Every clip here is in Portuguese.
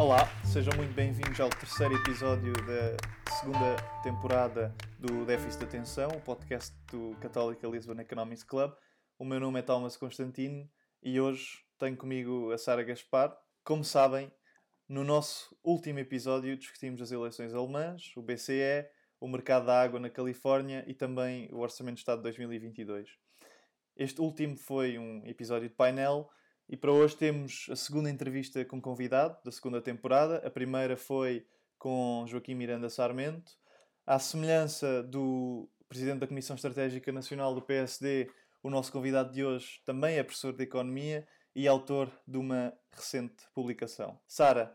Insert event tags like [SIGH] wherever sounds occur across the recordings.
Olá, sejam muito bem-vindos ao terceiro episódio da segunda temporada do Déficit de Atenção, o podcast do Católica Lisbon Economics Club. O meu nome é Thomas Constantino e hoje tenho comigo a Sara Gaspar. Como sabem, no nosso último episódio discutimos as eleições alemãs, o BCE, o mercado da água na Califórnia e também o Orçamento de Estado de 2022. Este último foi um episódio de painel e para hoje temos a segunda entrevista com convidado da segunda temporada. A primeira foi com Joaquim Miranda Sarmento. À semelhança do presidente da Comissão Estratégica Nacional do PSD, o nosso convidado de hoje também é professor de Economia e autor de uma recente publicação. Sara,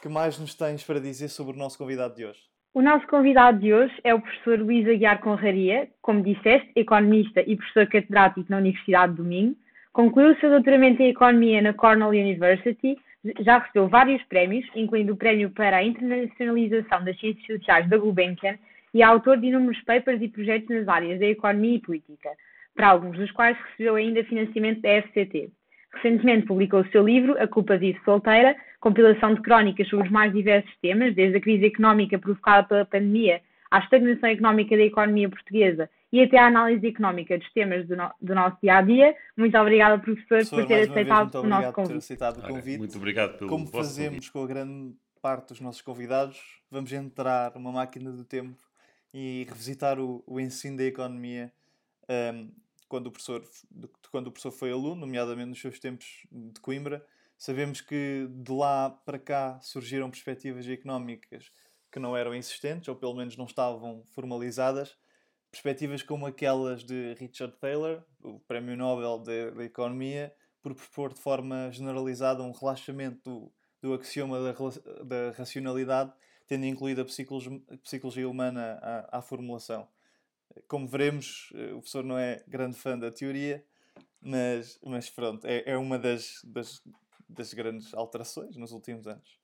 que mais nos tens para dizer sobre o nosso convidado de hoje? O nosso convidado de hoje é o professor Luís Aguiar Conraria, como disseste, economista e professor catedrático na Universidade do Minho. Concluiu o seu doutoramento em Economia na Cornell University, já recebeu vários prémios, incluindo o Prémio para a Internacionalização das Ciências Sociais da Gulbenkian e é autor de inúmeros papers e projetos nas áreas da economia e política, para alguns dos quais recebeu ainda financiamento da FCT. Recentemente publicou o seu livro A Culpa Vive Solteira, compilação de crónicas sobre os mais diversos temas, desde a crise económica provocada pela pandemia à estagnação económica da economia portuguesa e até à análise económica dos temas do, no, do nosso dia a dia. Muito obrigada, professor, Professor, por ter vez, aceitado muito o obrigado nosso por ter convite. aceitado o convite. Muito obrigado pelo Como fazemos convite. com a grande parte dos nossos convidados, vamos entrar numa máquina do tempo e revisitar o, o ensino da economia ahm, quando, o professor, de quando o professor foi aluno, nomeadamente nos seus tempos de Coimbra. Sabemos que de lá para cá surgiram perspectivas económicas que não eram existentes, ou pelo menos não estavam formalizadas. Perspectivas como aquelas de Richard Taylor, o Prémio Nobel da Economia, por propor de forma generalizada um relaxamento do, do axioma da, da racionalidade, tendo incluído a psicologia, a psicologia humana à, à formulação. Como veremos, eh, o professor não é grande fã da teoria, mas, mas pronto, é, é uma das, das, das grandes alterações nos últimos anos.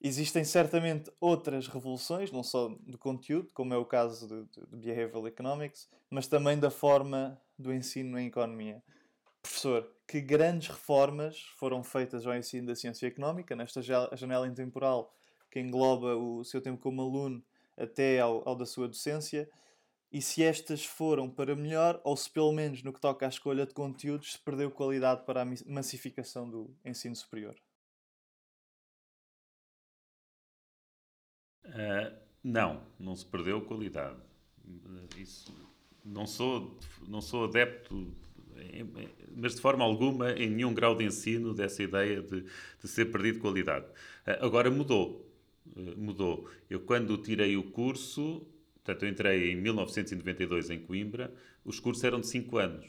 Existem certamente outras revoluções, não só do conteúdo, como é o caso de Behavioral Economics, mas também da forma do ensino em economia. Professor, que grandes reformas foram feitas ao ensino da ciência económica, nesta ja- janela intemporal que engloba o seu tempo como aluno até ao, ao da sua docência, e se estas foram para melhor, ou se pelo menos no que toca à escolha de conteúdos, se perdeu qualidade para a massificação do ensino superior? Ah, não, não se perdeu qualidade. Isso, não, sou, não sou adepto, mas de forma alguma, em nenhum grau de ensino, dessa ideia de, de ser perdido qualidade. Ah, agora mudou. Ah, mudou. Eu, quando tirei o curso, portanto, eu entrei em 1992 em Coimbra, os cursos eram de 5 anos.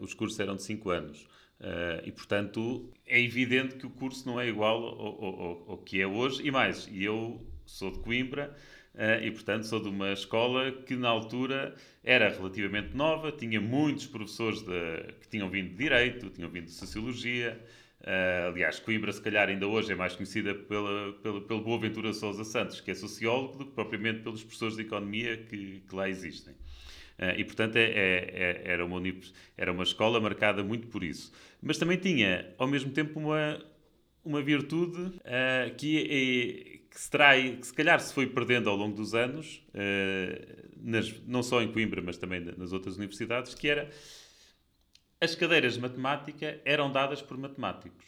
Os cursos eram de 5 anos. E, portanto, é evidente que o curso não é igual ao, ao- ao- ao que é hoje. E mais, eu sou de Coimbra eh, e, portanto, sou de uma escola que, na altura, era relativamente nova, tinha muitos professores de- que tinham vindo de Direito, tinham vindo de Sociologia. Eh, aliás, Coimbra, se calhar, ainda hoje é mais conhecida pela, pela, pelo Boaventura Sousa Santos, que é sociólogo, do que propriamente pelos professores de Economia que, que lá existem. Eh, e, portanto, é- é- é- era, uma era uma escola marcada muito por isso. Mas também tinha, ao mesmo tempo, uma, uma virtude eh, que, é- que se que se calhar se foi perdendo ao longo dos anos, eh, nas- não só em Coimbra, mas também na- nas outras universidades, que era as cadeiras de matemática eram dadas por matemáticos.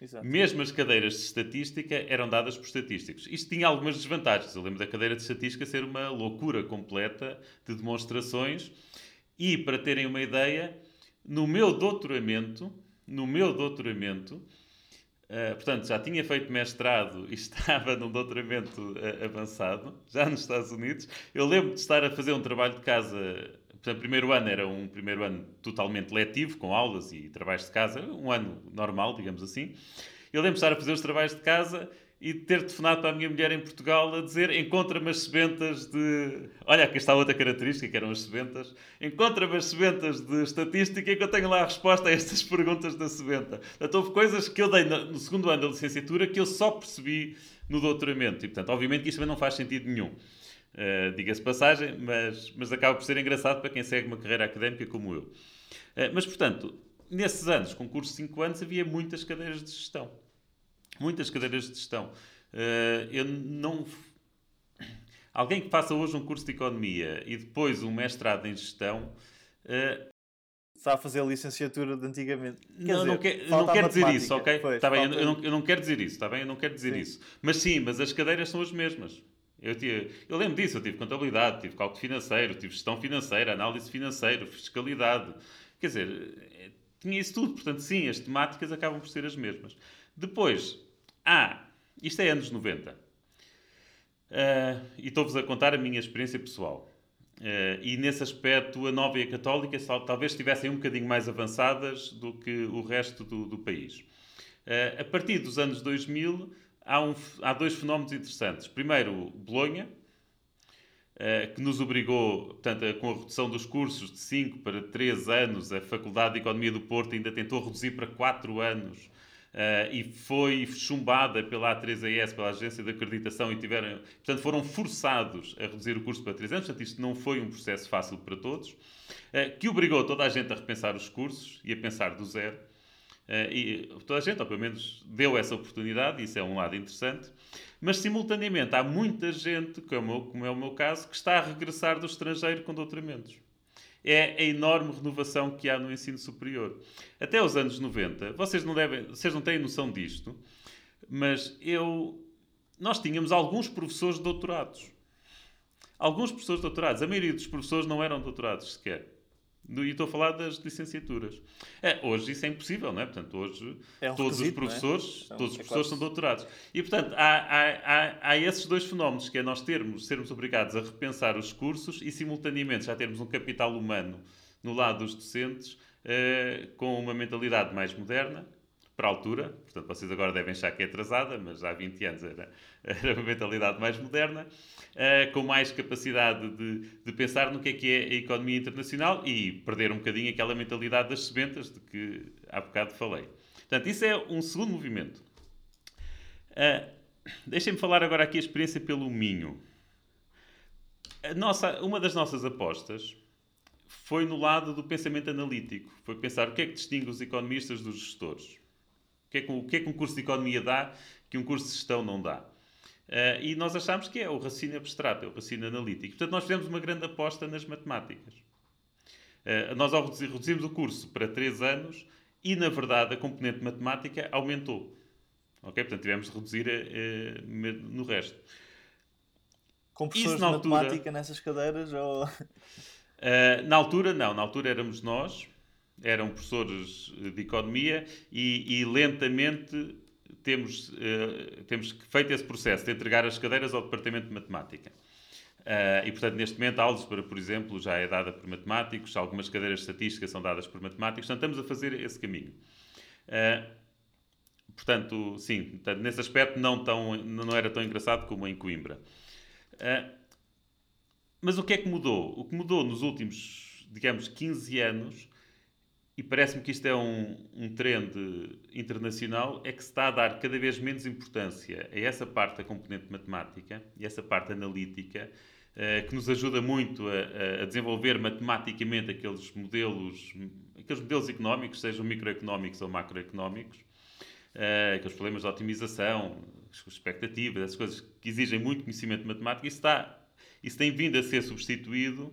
Exato. Mesmo as cadeiras de estatística eram dadas por estatísticos. Isto tinha algumas desvantagens. Eu lembro da cadeira de estatística ser uma loucura completa de demonstrações. E, para terem uma ideia, no meu doutoramento, no meu doutoramento, eh, portanto, já tinha feito mestrado e [LAUGHS] estava num doutoramento eh, avançado, já nos Estados Unidos. Eu lembro de estar a fazer um trabalho de casa. Portanto, o primeiro ano era um primeiro ano totalmente letivo, com aulas e trabalhos de casa, um ano normal, digamos assim. Eu lembro de estar a fazer os trabalhos de casa e ter telefonado para a minha mulher em Portugal a dizer encontra-me as sebentas de... Olha, aqui está outra característica, que eram as sebentas. Encontra-me as sebentas de estatística que eu tenho lá a resposta a estas [LAUGHS] perguntas da sebenta. Portanto, houve coisas que eu dei no segundo ano da licenciatura que eu só percebi no doutoramento. E, portanto, obviamente que isto também não faz sentido nenhum. Uh, Diga-se passagem, mas, mas acaba por ser engraçado para quem segue uma carreira académica como eu. Uh, mas, portanto, nesses anos, com curso de 5 anos, havia muitas cadeiras de gestão. Muitas cadeiras de gestão. Uh, eu não. Alguém que faça hoje um curso de economia e depois um mestrado em gestão. Uh, Está a fazer a licenciatura de antigamente. Quer não, dizer, não, quer, não quero dizer isso, ok? Pois, está bem, eu, eu, não, eu não quero dizer isso, está bem? Eu não quero dizer sim. isso. Mas sim, mas as cadeiras são as mesmas. Eu, tive, eu lembro disso, eu tive contabilidade, tive cálculo financeiro, tive gestão financeira, análise financeira, fiscalidade. Quer dizer, eh, tinha isso tudo. Portanto, sim, as temáticas acabam por ser as mesmas. Depois, ah, isto é anos 90. Uh, eh, e estou-vos a contar a minha experiência pessoal. Uh, e nesse aspecto, a Nova e a Católica talvez estivessem um bocadinho mais avançadas do que o resto do, do país. Uh, a partir dos anos 2000, há, um, há dois fenómenos interessantes. Primeiro, Bolonha, que nos obrigou, portanto, com a redução dos cursos de 5 para 3 anos, a Faculdade de Economia do Porto ainda tentou reduzir para 4 anos. Uh, e foi chumbada pela A3AS, pela Agência de Acreditação, e tiveram, portanto, foram forçados a reduzir o curso para 3 anos. Portanto, isto não foi um processo fácil para todos, uh, que obrigou toda a gente a repensar os cursos e a pensar do zero. Uh, e toda a gente, ou pelo menos, deu essa oportunidade, isso é um lado interessante. Mas, simultaneamente, há muita gente, como, como é o meu caso, que está a regressar do estrangeiro com doutoramentos. É a enorme renovação que há no ensino superior. Até os anos 90, vocês não, devem, vocês não têm noção disto, mas eu, nós tínhamos alguns professores doutorados. Alguns professores doutorados. A maioria dos professores não eram doutorados sequer. E estou a falar das licenciaturas. É, hoje isso é impossível, não é? Portanto, hoje é um todos os é? professores, é? todos os professores são doutorados. E, portanto, há, há, há, há, esses dois fenómenos, que é nós termos, sermos obrigados a repensar os cursos e, simultaneamente, já termos um capital humano no lado dos docentes eh, com uma mentalidade mais moderna, para a altura, portanto vocês agora devem achar que é atrasada, mas há 20 anos era, [LAUGHS] era uma mentalidade mais moderna, uh, com mais capacidade de, de, pensar no que é que é a economia internacional e perder um bocadinho aquela mentalidade das sementas de que há bocado falei. Portanto, isso é um segundo movimento. Uh, Deixem-me falar agora aqui a experiência pelo Minho. Nossa, uma das nossas apostas foi no lado do pensamento analítico. Foi pensar o que é que distingue os economistas dos gestores. O que, é que, o que é que um curso de economia dá que um curso de gestão não dá? Uh, e nós achamos que é o raciocínio abstrato, é o raciocínio analítico. Portanto, nós fizemos uma grande aposta nas matemáticas. Uh, nós reduzimos o curso para 3 anos e, na verdade, a componente matemática aumentou. Ok? Portanto, tivemos de reduzir uh, no resto. Com professores Isso, de altura, matemática nessas cadeiras? Ou... na altura, não. Na altura éramos nós eram professores de economia e, e lentamente temos, uh, temos feito esse processo de entregar as cadeiras ao departamento de matemática. Uh, e, portanto, neste momento, a álgebra, por exemplo, já é dada por matemáticos, algumas cadeiras de estatística são dadas por matemáticos, portanto, estamos a fazer esse caminho. Uh, portanto, sim, portanto, nesse aspecto não, tão, não era tão engraçado como em Coimbra. Mas o que é que mudou? O que mudou nos últimos, digamos, 15 anos e parece-me que isto é um, um trend internacional, é que se está a dar cada vez menos importância a essa parte da componente matemática e essa parte analítica, uh, que nos ajuda muito a, a, desenvolver matematicamente aqueles modelos, aqueles modelos económicos, sejam microeconómicos ou macroeconómicos, uh, aqueles problemas de otimização, as expectativas, essas coisas que exigem muito conhecimento de matemática, isso, está, isso tem vindo a ser substituído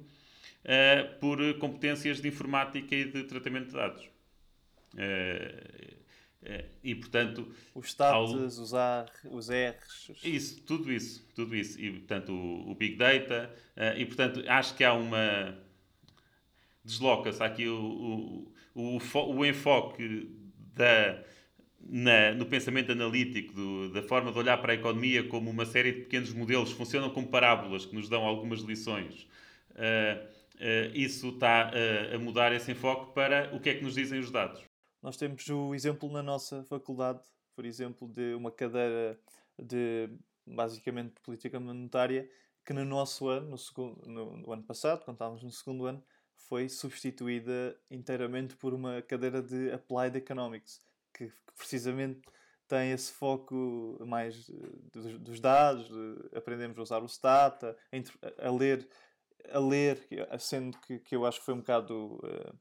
uh, por competências de informática e de tratamento de dados. Uh, e portanto os status, ao... os, R, os R's isso tudo isso tudo isso e portanto o, o big data e portanto acho que há uma desloca-se aqui o, o, o, enfoque da na, no pensamento analítico, do, da forma de olhar para a economia como uma série de pequenos modelos, funcionam como parábolas que nos dão algumas lições. Uh, isso está uh, a mudar esse enfoque para o que é que nos dizem os dados. Nós temos o exemplo na nossa faculdade, por exemplo, de uma cadeira de basicamente política monetária que no nosso ano, no, segundo, no, no ano passado, quando estávamos no segundo ano, foi substituída inteiramente por uma cadeira de Applied Economics, que, que precisamente tem esse foco mais dos, dos dados, aprendemos a usar o Stata, a, a ler a ler, sendo que, que eu acho que foi um bocado. Uh,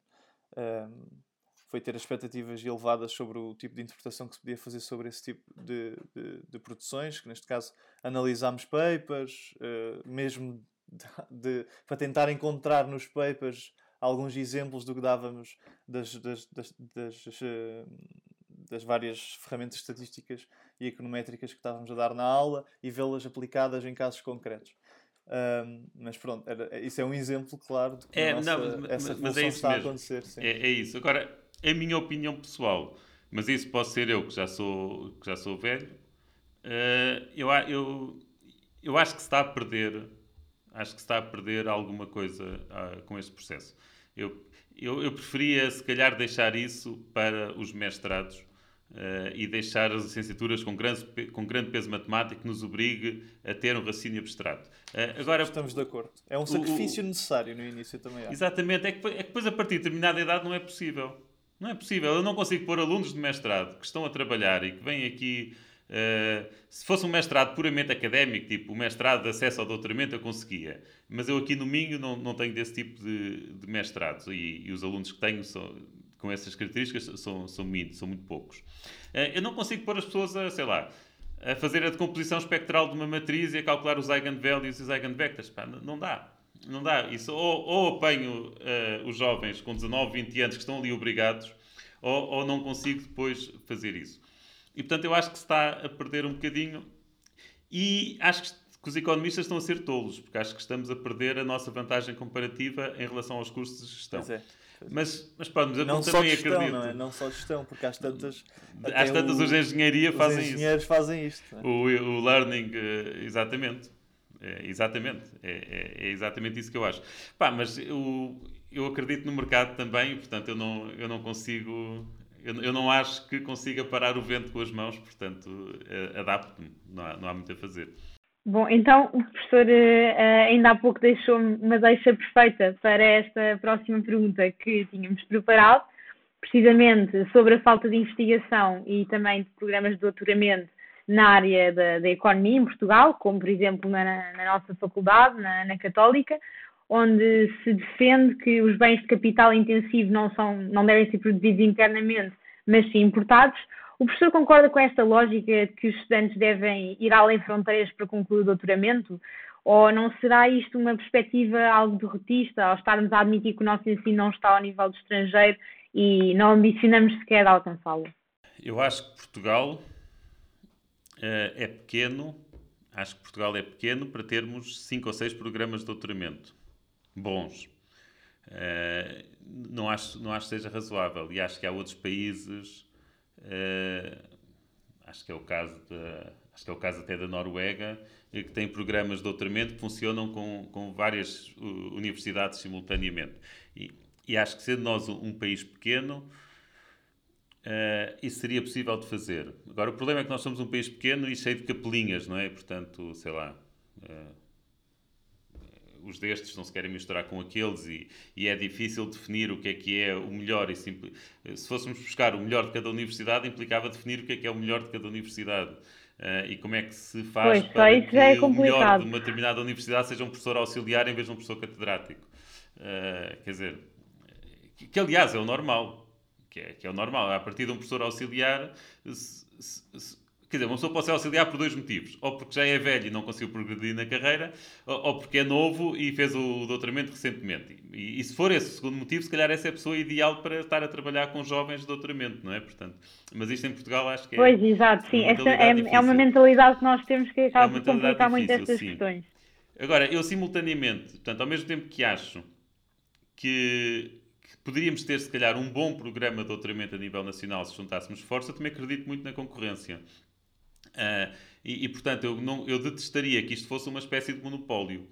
eh, um, ehm, foi ter expectativas elevadas sobre o tipo de interpretação que se podia fazer sobre esse tipo de, de, de produções, que neste caso analisámos papers, uh, mesmo de, [LAUGHS] de, para tentar encontrar nos papers alguns exemplos do que dávamos das, das, das, das, uh, das várias ferramentas estatísticas e econométricas que estávamos a dar na aula e vê-las aplicadas em casos concretos. Um, mas pronto, era, isso é um exemplo claro de que é, nossa, não, mas, essa mas é está mesmo. a acontecer. É, é, isso. Agora, a minha opinião pessoal, mas isso pode ser eu que já sou, que já sou velho. Uh, eu, eu, eu acho que se está a perder, acho que se está a perder alguma coisa uh, com este processo. Eu, eu, eu preferia, se calhar, deixar isso para os mestrados Uh, e deixar as licenciaturas com grande, com grande peso matemático que nos obrigue a ter um raciocínio abstrato. Uh, agora, Estamos de acordo. É um sacrifício o, necessário no início também. Há. Exatamente. É que, é que depois, a partir de determinada idade, não é possível. Não é possível. Eu não consigo pôr alunos de mestrado que estão a trabalhar e que vêm aqui. Uh, se fosse um mestrado puramente académico, tipo o mestrado de acesso ao doutoramento, eu conseguia. Mas eu aqui no Minho não, não tenho desse tipo de, de mestrados e, e os alunos que tenho são, com essas características são, são, são muito poucos. Eh, eu não consigo pôr as pessoas a, sei lá, a fazer a decomposição espectral de uma matriz e a calcular os eigenvalues e os eigenvectors. Pá, não dá. Não dá. Isso, ou, ou apanho uh, os jovens com 19, 20 anos que estão ali obrigados, ou, ou não consigo depois fazer isso. E portanto eu acho que se está a perder um bocadinho e acho que, que os economistas estão a ser tolos, porque acho que estamos a perder a nossa vantagem comparativa em relação aos custos de gestão. Pois é. Mas, mas pronto, mas eu não também gestão, acredito. Não, é? não só gestão, porque às tantas. Às tantas, o, os engenharia fazem isso. Os engenheiros fazem isto. É? O, o learning, eh, exatamente. É, exatamente. É, é, é, exatamente isso que eu acho. Pá, mas eu, eu acredito no mercado também, portanto, eu não, eu não consigo. Eu, eu não acho que consiga parar o vento com as mãos, portanto, eh, adapto-me. Não há, não há muito a fazer. Bom, então o professor uh, ainda há pouco deixou uma deixa perfeita para esta próxima pergunta que tínhamos preparado, precisamente sobre a falta de investigação e também de programas de doutoramento na área da, da economia em Portugal, como por exemplo na, na nossa faculdade, na, na, Católica, onde se defende que os bens de capital intensivo não, são, não devem ser produzidos internamente, mas sim importados, o professor concorda com esta lógica de que os estudantes devem ir além fronteiras para concluir o doutoramento? Ou não será isto uma perspectiva algo derrotista, ao estarmos a admitir que o nosso ensino não está ao nível do estrangeiro e não ambicionamos sequer alcançá-lo? Eu acho que Portugal uh, é pequeno, acho que Portugal é pequeno para termos cinco ou seis programas de doutoramento bons. Uh, não, acho, não acho que seja razoável e acho que há outros países Uh, acho que é o caso de, acho que é o caso até da Noruega, que tem programas de doutoramento que funcionam com, com várias uh, universidades simultaneamente. E, e, acho que sendo nós um, um país pequeno, uh, isso seria possível de fazer. Agora, o problema é que nós somos um país pequeno e cheio de capelinhas, não é? Portanto, sei lá. Uh, os destes não se querem misturar com aqueles e, e, é difícil definir o que é que é o melhor. E se, se fôssemos buscar o melhor de cada universidade, implicava definir o que é que é o melhor de cada universidade. Uh, e como é que se faz pois, para que é o melhor de uma determinada universidade seja um professor auxiliar em vez de um professor catedrático. Uh, quer dizer, que, que, aliás é o normal. Que é, que é o normal. A partir de um professor auxiliar, se, se, Quer dizer, uma pessoa pode ser auxiliar por dois motivos. Ou porque já é velho e não conseguiu progredir na carreira, ou porque é novo e fez o doutoramento recentemente. E, e, se for esse o segundo motivo, se calhar essa é a pessoa ideal para estar a trabalhar com jovens de doutoramento, não é? Portanto, mas isto em Portugal acho que é. Pois, exato, sim. É, é, uma mentalidade que nós temos que acaba é por complicar muito estas sim. questões. Agora, eu simultaneamente, portanto, ao mesmo tempo que acho que poderíamos ter, se calhar, um bom programa de doutoramento a nível nacional se juntássemos força, também acredito muito na concorrência. Uh, e, e, portanto, eu, não, eu detestaria que isto fosse uma espécie de monopólio.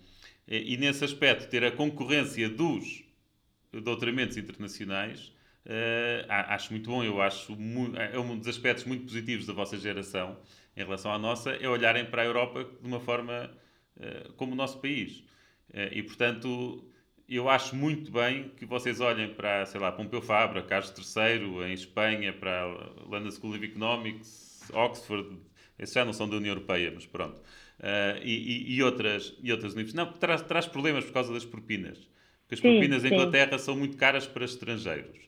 E, e nesse aspecto, ter a concorrência dos doutoramentos internacionais, uh, acho muito bom. Eu acho é um dos aspectos muito positivos da vossa geração em relação à nossa, é olharem para a Europa de uma forma uh, como o nosso país. e, portanto, eu acho muito bem que vocês olhem para, sei lá, Pompeu Fabra, Carlos III, em Espanha, para a London School of Economics, Oxford, esses já não são da União Europeia, mas pronto. Uh, e, e, outras, e outras universidades. Não, traz, traz problemas por causa das propinas. Porque as sim, propinas em Inglaterra são muito caras para estrangeiros.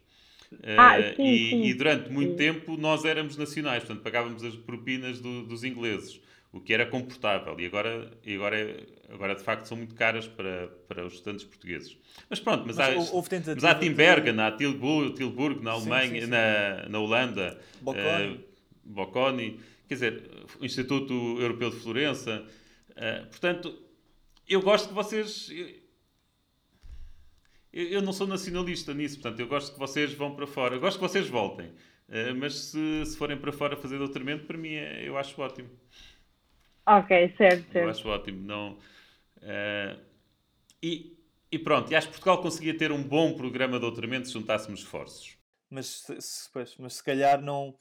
Ah, Uh, sim, e, sim. e durante muito tempo nós éramos nacionais, portanto pagávamos as propinas do- dos ingleses, o que era comportável. E agora, e agora, é- agora de facto são muito caras para, para os estudantes portugueses. Mas pronto, mas, Mas há, houve tentativa mas há de- Timbergen, há Tilburg, Tilburg na Sim, Alemanha, sim, sim. Na, na Holanda, Bocconi. uh, Bocconi, quer dizer, o Instituto Europeu de Florença. Uh, portanto, eu gosto que vocês. Eu, eu não sou nacionalista nisso, portanto, eu gosto que vocês vão para fora. Eu gosto que vocês voltem. Uh, mas se, se forem para fora fazer doutoramento, para mim é- eu acho ótimo. Ok, certo, Eu certo. acho ótimo. Não, eh, e, e pronto, e acho que Portugal conseguia ter um bom programa de doutoramento se juntássemos esforços. Mas, se- se- pois, mas se calhar não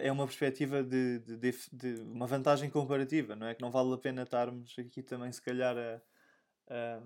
é uma perspectiva de, de- de- de uma vantagem comparativa, não é? Que não vale a pena estarmos aqui também, se calhar, a, a,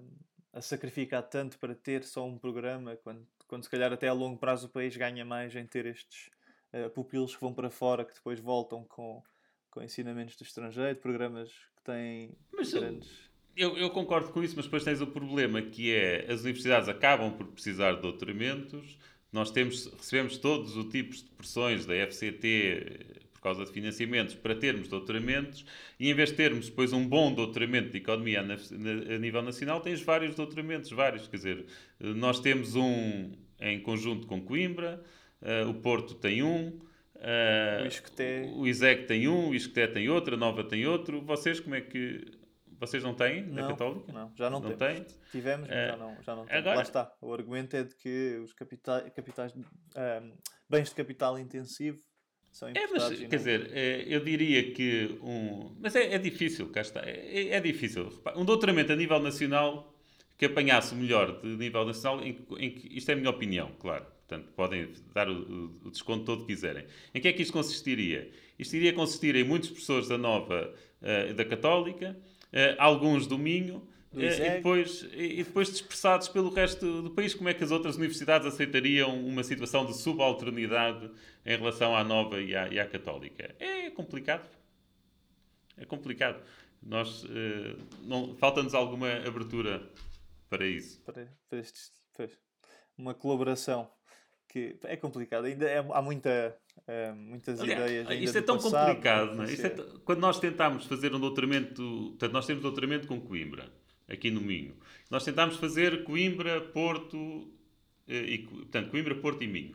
a sacrificar tanto para ter só um programa, quando, quando se calhar até a longo prazo o país ganha mais em ter estes eh, pupilos que vão para fora, que depois voltam com, com ensinamentos do estrangeiro, programas que têm Mas eu- grandes. Eu, eu concordo com isso, mas depois tens o problema que é as universidades acabam por precisar de doutoramentos. Nós temos, recebemos todos os tipos de pressões da FCT eh, por causa de financiamentos para termos doutoramentos e em vez de termos depois um bom doutoramento de economia a, na- a nível nacional, tens vários doutoramentos, vários. Quer dizer, eh, nós temos um em conjunto com Coimbra, eh, o Porto tem um, eh, O ISEC tem um, o Isqueté tem outro, a Nova tem outro. Vocês como é que... Vocês não têm na Não, Católica? não, já não, Não temos. tem? Tivemos, mas Eh, já não, já não temos. agora- Lá está. O argumento é de que os capitais, capitais ehm, bens de capital intensivo são É, mas quer não- dizer, é, eu diria que um. Mas é, é difícil, cá está. É, é difícil. Repara, Um doutoramento a nível nacional que apanhasse melhor de nível nacional, em, em que, isto é a minha opinião, claro. Portanto, podem dar o, o- desconto todo que quiserem. Em que é que isto consistiria? Isto iria consistir em muitos professores da Nova, eh, da Católica, alguns do Minho, eh, e, depois, e depois dispersados pelo resto do país. Como é que as outras universidades aceitariam uma situação de subalternidade em relação à Nova e à, e à Católica? É complicado. É complicado. Nós, eh, não- falta-nos alguma abertura para isso. para, para estes, pois, uma colaboração que é complicado. Ainda é- há muita, eh, muitas Aliás, ideias. Ainda isto é tão passado, complicado, não é? é t- Quando nós tentámos fazer um doutoramento, portanto, nós temos doutoramento com Coimbra, aqui no Minho. Nós tentámos fazer Coimbra, Porto, eh, e, portanto, Coimbra, Porto e Minho.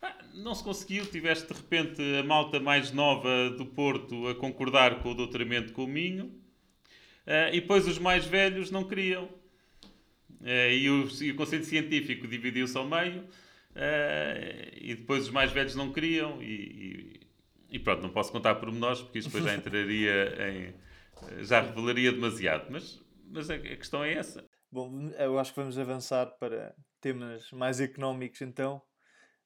Pá, Não se conseguiu, tiveste de repente a malta mais nova do Porto a concordar com o doutoramento com o Minho, eh, e depois os mais velhos não queriam. E, o, e o conceito científico dividiu-se ao meio, eh, e depois os mais velhos não queriam, e, e- e pronto, não posso contar pormenores, porque isto depois já entraria [LAUGHS] em. já revelaria demasiado, mas, mas a, a questão é essa. Bom, eu acho que vamos avançar para temas mais económicos então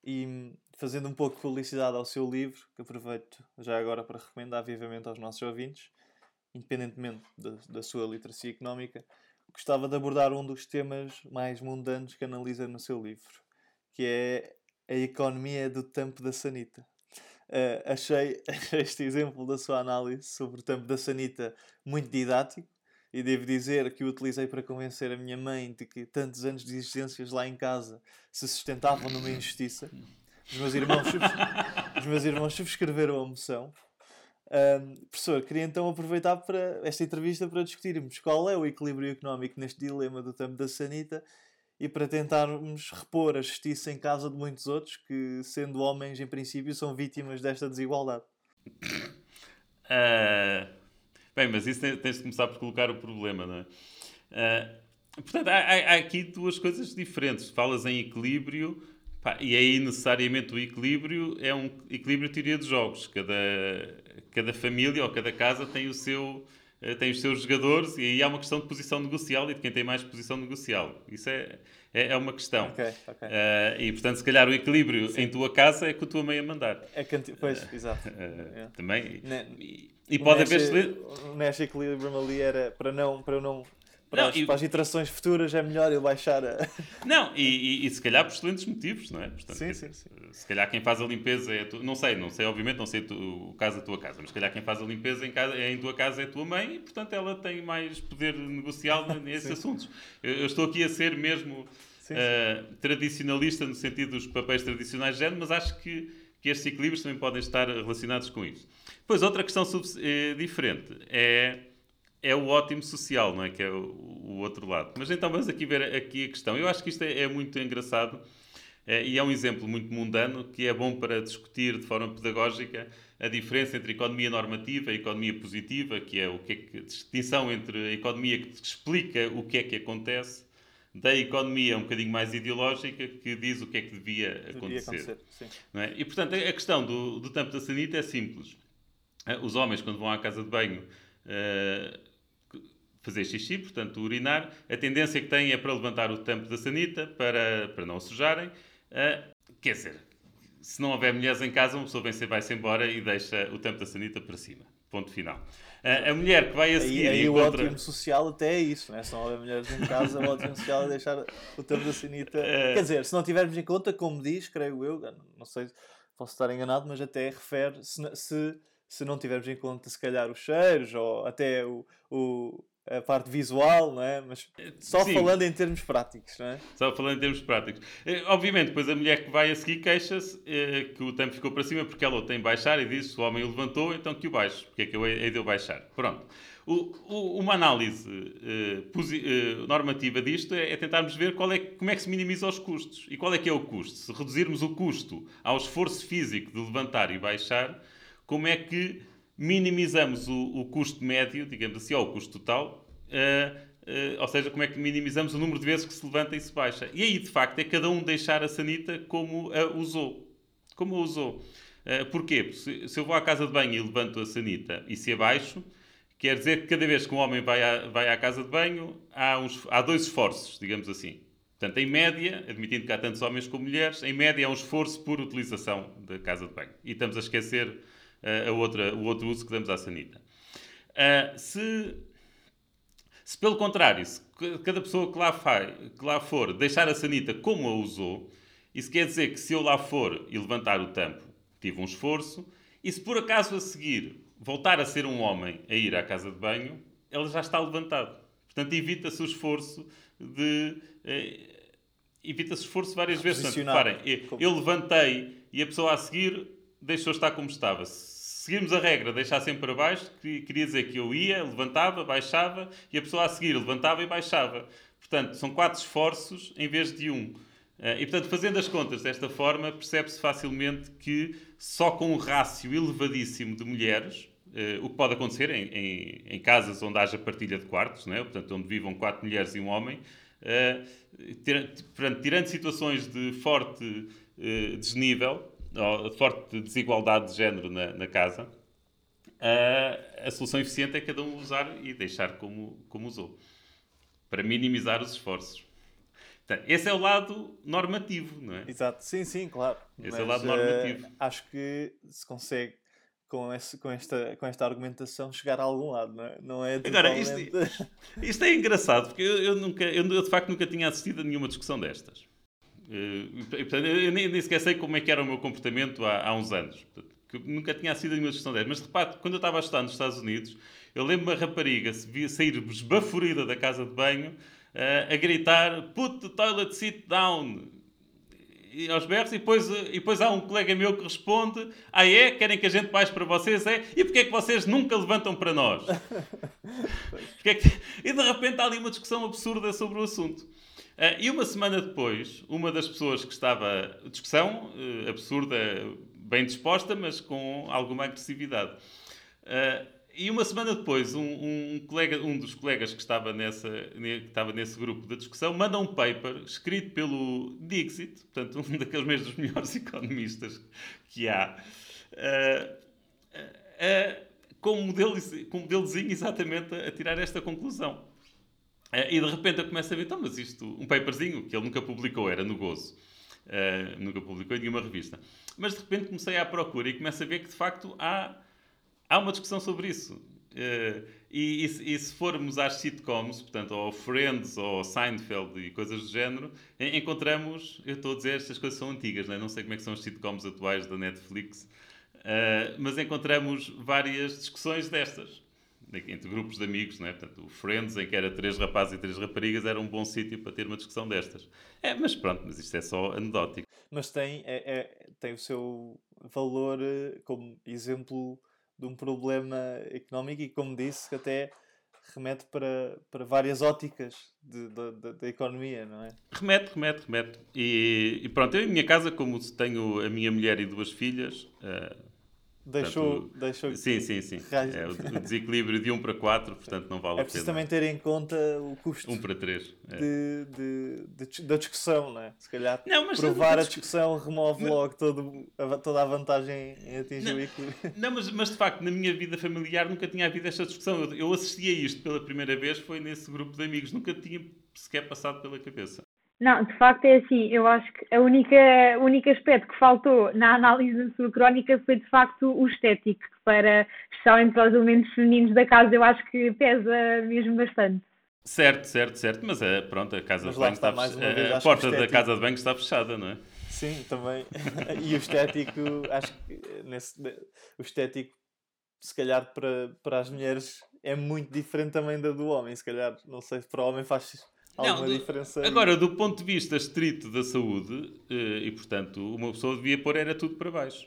e fazendo um pouco de publicidade ao seu livro, que aproveito já agora para recomendar vivamente aos nossos ouvintes, independentemente da, da sua literacia económica, gostava de abordar um dos temas mais mundanos que analisa no seu livro, que é a economia do tampo da sanita. Eh, [LAUGHS] achei este exemplo da sua análise sobre o tampo da sanita muito didático e devo dizer que o utilizei para convencer a minha mãe de que tantos anos de existências lá em casa se sustentavam numa injustiça. Os meus irmãos, [LAUGHS] os meus irmãos subscreveram a moção. Ahm, professor, queria então aproveitar para esta entrevista para discutirmos qual é o equilíbrio económico neste dilema do tampo da sanita e para tentarmos repor a justiça em casa de muitos outros que, sendo homens, em princípio, são vítimas desta desigualdade. [LAUGHS] Ah, bem, mas isso tens de começar por colocar o problema, não é? Ah, portanto, há, há- há aqui duas coisas diferentes. Falas em equilíbrio, pá, e aí necessariamente o equilíbrio é um equilíbrio de teoria de jogos. Cada, cada família ou cada casa tem o seu. Eh, Tem os seus jogadores e aí há uma questão de posição negocial e de quem tem mais posição negocial. Isso é, é, é uma questão. Ok, ok. Ah, e portanto, se calhar o equilíbrio em tua casa é com a tua mãe a mandar. É canti... Pois, exato. Ah, É. Também. Ne- E, e pode haver. O Nash Equilibrium ali era para não, para não, para, Não, as, e- para as iterações futuras é melhor ele baixar a. [LAUGHS] Não, e, e- e se calhar por excelentes motivos, não é? Portanto, Sim, sim, dizer, Se calhar quem faz a limpeza é a tu... Não sei, não sei, obviamente, não sei tu- o caso da tua casa, mas se calhar quem faz a limpeza em, casa, em tua casa é a tua mãe e, portanto, ela tem mais poder negocial [LAUGHS] nesses assuntos. Eu, eu estou aqui a ser mesmo Sim, uh, tradicionalista no sentido dos papéis tradicionais de género, mas acho que, que estes equilíbrios também podem estar relacionados com isso. Depois, outra questão eh, diferente é, é o ótimo social, não é? Que é o, o, outro lado. Mas então vamos aqui ver aqui a questão. Eu acho que isto é, é muito engraçado é, e é um exemplo muito mundano que é bom para discutir de forma pedagógica a diferença entre a economia normativa e economia positiva, que é o que é que, a distinção entre a economia que explica o que é que acontece da economia um bocadinho mais ideológica que diz o que é que devia acontecer. Devia acontecer é? E, portanto, a questão do, do tampo da sanita é simples. Eh, os homens, quando vão à casa de banho uh, fazer xixi, portanto, urinar, a tendência que têm é para levantar o tampo da sanita para, para não o sujarem. Uh, quer dizer, se não houver mulheres em casa, uma pessoa vem vai-se embora e deixa o tampo da sanita para cima. Ponto final. A, a mulher que vai a seguir. Aí, aí encontra... o ótimo social até é isso, né? se não houver mulheres em casa, o ótimo social é deixar o tampo da sanita. Uh... Quer dizer, se não tivermos em conta, como diz, creio eu, não sei, posso estar enganado, mas até refere se, se, se não tivermos em conta, se calhar, os cheiros ou até o, o a parte visual, não é? Mas só Sim. falando em termos práticos, não é? Só falando em termos práticos. Eh, obviamente, depois a mulher que vai a seguir queixa-se eh, que o tempo ficou para cima porque ela o tem baixar e disse o homem o levantou, então que o baixo. Porque é que eu hei de eu baixar? Pronto. O, o, uma análise uh, normativa disto é, é, tentarmos ver qual é, como é que se minimiza os custos. E qual é que é o custo? Se reduzirmos o custo ao esforço físico de levantar e baixar, como é que minimizamos o, o custo médio, digamos assim, ou o custo total, uh, uh, ou seja, como é que minimizamos o número de vezes que se levanta e se baixa. E aí, de facto, é cada um deixar a sanita como a usou. Como a usou. Uh, porquê? Se, se eu vou à casa de banho e levanto a sanita e se abaixo, quer dizer que cada vez que um homem vai à, vai à casa de banho, há, uns, há dois esforços, digamos assim. Portanto, em média, admitindo que há tantos homens como mulheres, em média é um esforço por utilização da casa de banho. E estamos a esquecer a outra, o outro uso que damos à sanita. Uh, se, se, pelo contrário, se cada pessoa que lá, faz, que lá for deixar a sanita como a usou, isso quer dizer que se eu lá for e levantar o tampo, tive um esforço, e se por acaso a seguir voltar a ser um homem a ir à casa de banho, ele já está levantado. Portanto, evita-se o esforço de. Eh, evita-se o esforço várias vezes. Portanto, reparem, eu levantei e a pessoa a seguir deixou estar como estava. Se seguirmos a regra, deixar sempre para baixo, queria dizer que eu ia, levantava, baixava e a pessoa a seguir levantava e baixava. Portanto, são quatro esforços em vez de um. Eh, e, portanto, fazendo as contas desta forma, percebe-se facilmente que só com um rácio elevadíssimo de mulheres, uh, o que pode acontecer em, em, em, casas onde haja partilha de quartos, né? portanto, onde vivam quatro mulheres e um homem, portanto, tirando situações de forte desnível, de forte desigualdade de género na, na casa, a, a, solução eficiente é cada um usar e deixar como, como usou, para minimizar os esforços. Então, esse é o lado normativo, não é? Exato, sim, sim, claro. Esse Mas, é o lado normativo. Uh, acho que se consegue com, esse, com, esta, com esta argumentação chegar a algum lado, não é? Não é totalmente... Agora, isto, [LAUGHS] isto é engraçado, porque eu, eu, nunca, eu de facto nunca tinha assistido a nenhuma discussão destas. Uh, portanto, eu nem, nem sequer sei como é que era o meu comportamento há, há uns anos. Portanto, nunca tinha sido nenhuma discussão dessas. Mas repare, quando eu estava a estudar nos Estados Unidos, eu lembro uma rapariga sair esbaforida da casa de banho uh, a gritar Put the toilet seat down. E aos berros, e depois, e depois há um colega meu que responde: Ah, é? Querem que a gente baixe para vocês? É? E porquê é que vocês nunca levantam para nós? [LAUGHS] é que... E de repente há ali uma discussão absurda sobre o assunto. Uh, e uma semana depois, uma das pessoas que estava. discussão uh, absurda, bem disposta, mas com alguma agressividade. Uh, e uma semana depois, um, um, colega, um dos colegas que estava, nessa, que estava nesse grupo de discussão manda um paper escrito pelo Dixit, portanto, um [LAUGHS] daqueles mesmos melhores [LAUGHS] economistas que há, com, um modelo, com um modelozinho exatamente a, a tirar esta conclusão. Uh, e de repente eu começo a ver, então, mas isto, um paperzinho que ele nunca publicou, era no Gozo. Uh, nunca publicou em nenhuma revista. Mas de repente comecei à procura e começo a ver que de facto há, há uma discussão sobre isso. Uh, e, e, e, se formos às sitcoms, portanto, ao Friends ou Seinfeld e coisas do género, encontramos, eu estou a dizer, estas coisas são antigas, não, é? não sei como é que são as sitcoms atuais da Netflix, uh, mas encontramos várias discussões destas. Entre grupos de amigos, não é? Portanto, o Friends, em que era três rapazes e três raparigas, era um bom sítio para ter uma discussão destas. É, mas pronto, mas isto é só anedótico. Mas tem, é, é, tem o seu valor eh, como exemplo de um problema económico e, como disse, até remete para, para várias óticas da economia, não é? Remete, remete, remete. E, e, pronto, eu em minha casa, como tenho a minha mulher e duas filhas, uh, Deixou, portanto, deixou sim, sim, sim. É o, desequilíbrio de 1 para 4, portanto não vale é a pena. É preciso também ter em conta o custo 1 para 3 é. de, de, de, da discussão, não é? Se calhar não, provar a discussão remove mas... logo todo, a, toda a vantagem em atingir não, o equilíbrio. Não, mas, mas de facto, na minha vida familiar nunca tinha havido esta discussão. Eu, eu assisti a isto pela primeira vez, foi nesse grupo de amigos, nunca tinha sequer passado pela cabeça. Não, de facto é assim, eu acho que a única, o único aspecto que faltou na análise da sua crónica foi de facto o estético, para, especialmente para os elementos femininos da casa, eu acho que pesa mesmo bastante. Certo, certo, certo, mas é, pronto, a casa mas de banho está fechada. A porta da casa de banho está fechada, não é? Sim, também. [LAUGHS] e o estético, acho que nesse, o estético, se calhar para, para as mulheres é muito diferente também da do homem, se calhar, não sei se para o homem faz alguma não, diferença. Agora, do ponto de vista estrito da saúde, eh, e portanto, uma pessoa devia pôr era tudo para baixo.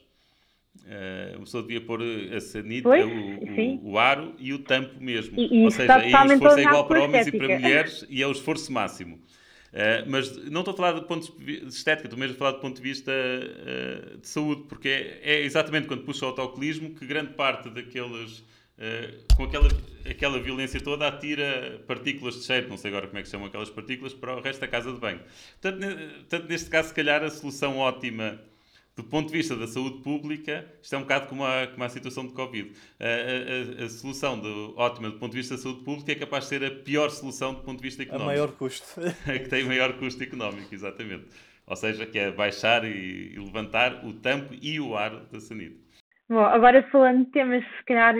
Uh, uma pessoa devia pôr a sanita, pois, o, o, o, aro e o tampo mesmo. E, Ou seja, aí o esforço é igual para homens estética. e para mulheres e é o esforço máximo. Uh, mas não estou a falar do ponto de estética, estou mesmo a falar do ponto de vista uh, de saúde, porque é, é, exatamente quando puxa o autocolismo que grande parte daqueles eh, com aquela, aquela violência toda, atira partículas de cheiro, não sei agora como é que chamam aquelas partículas, para o resto da casa de banho. Portanto, neste caso, se calhar, a solução ótima do ponto de vista da saúde pública, isto é um bocado como a, como a situação de Covid. A, a, a solução do, ótima do ponto de vista da saúde pública é capaz de ser a pior solução do ponto de vista económico. A maior custo. [LAUGHS] que tem maior custo económico, exatamente. Ou seja, que é baixar e, e levantar o tampo e o ar da sanita. Bom, agora falando de temas, se calhar,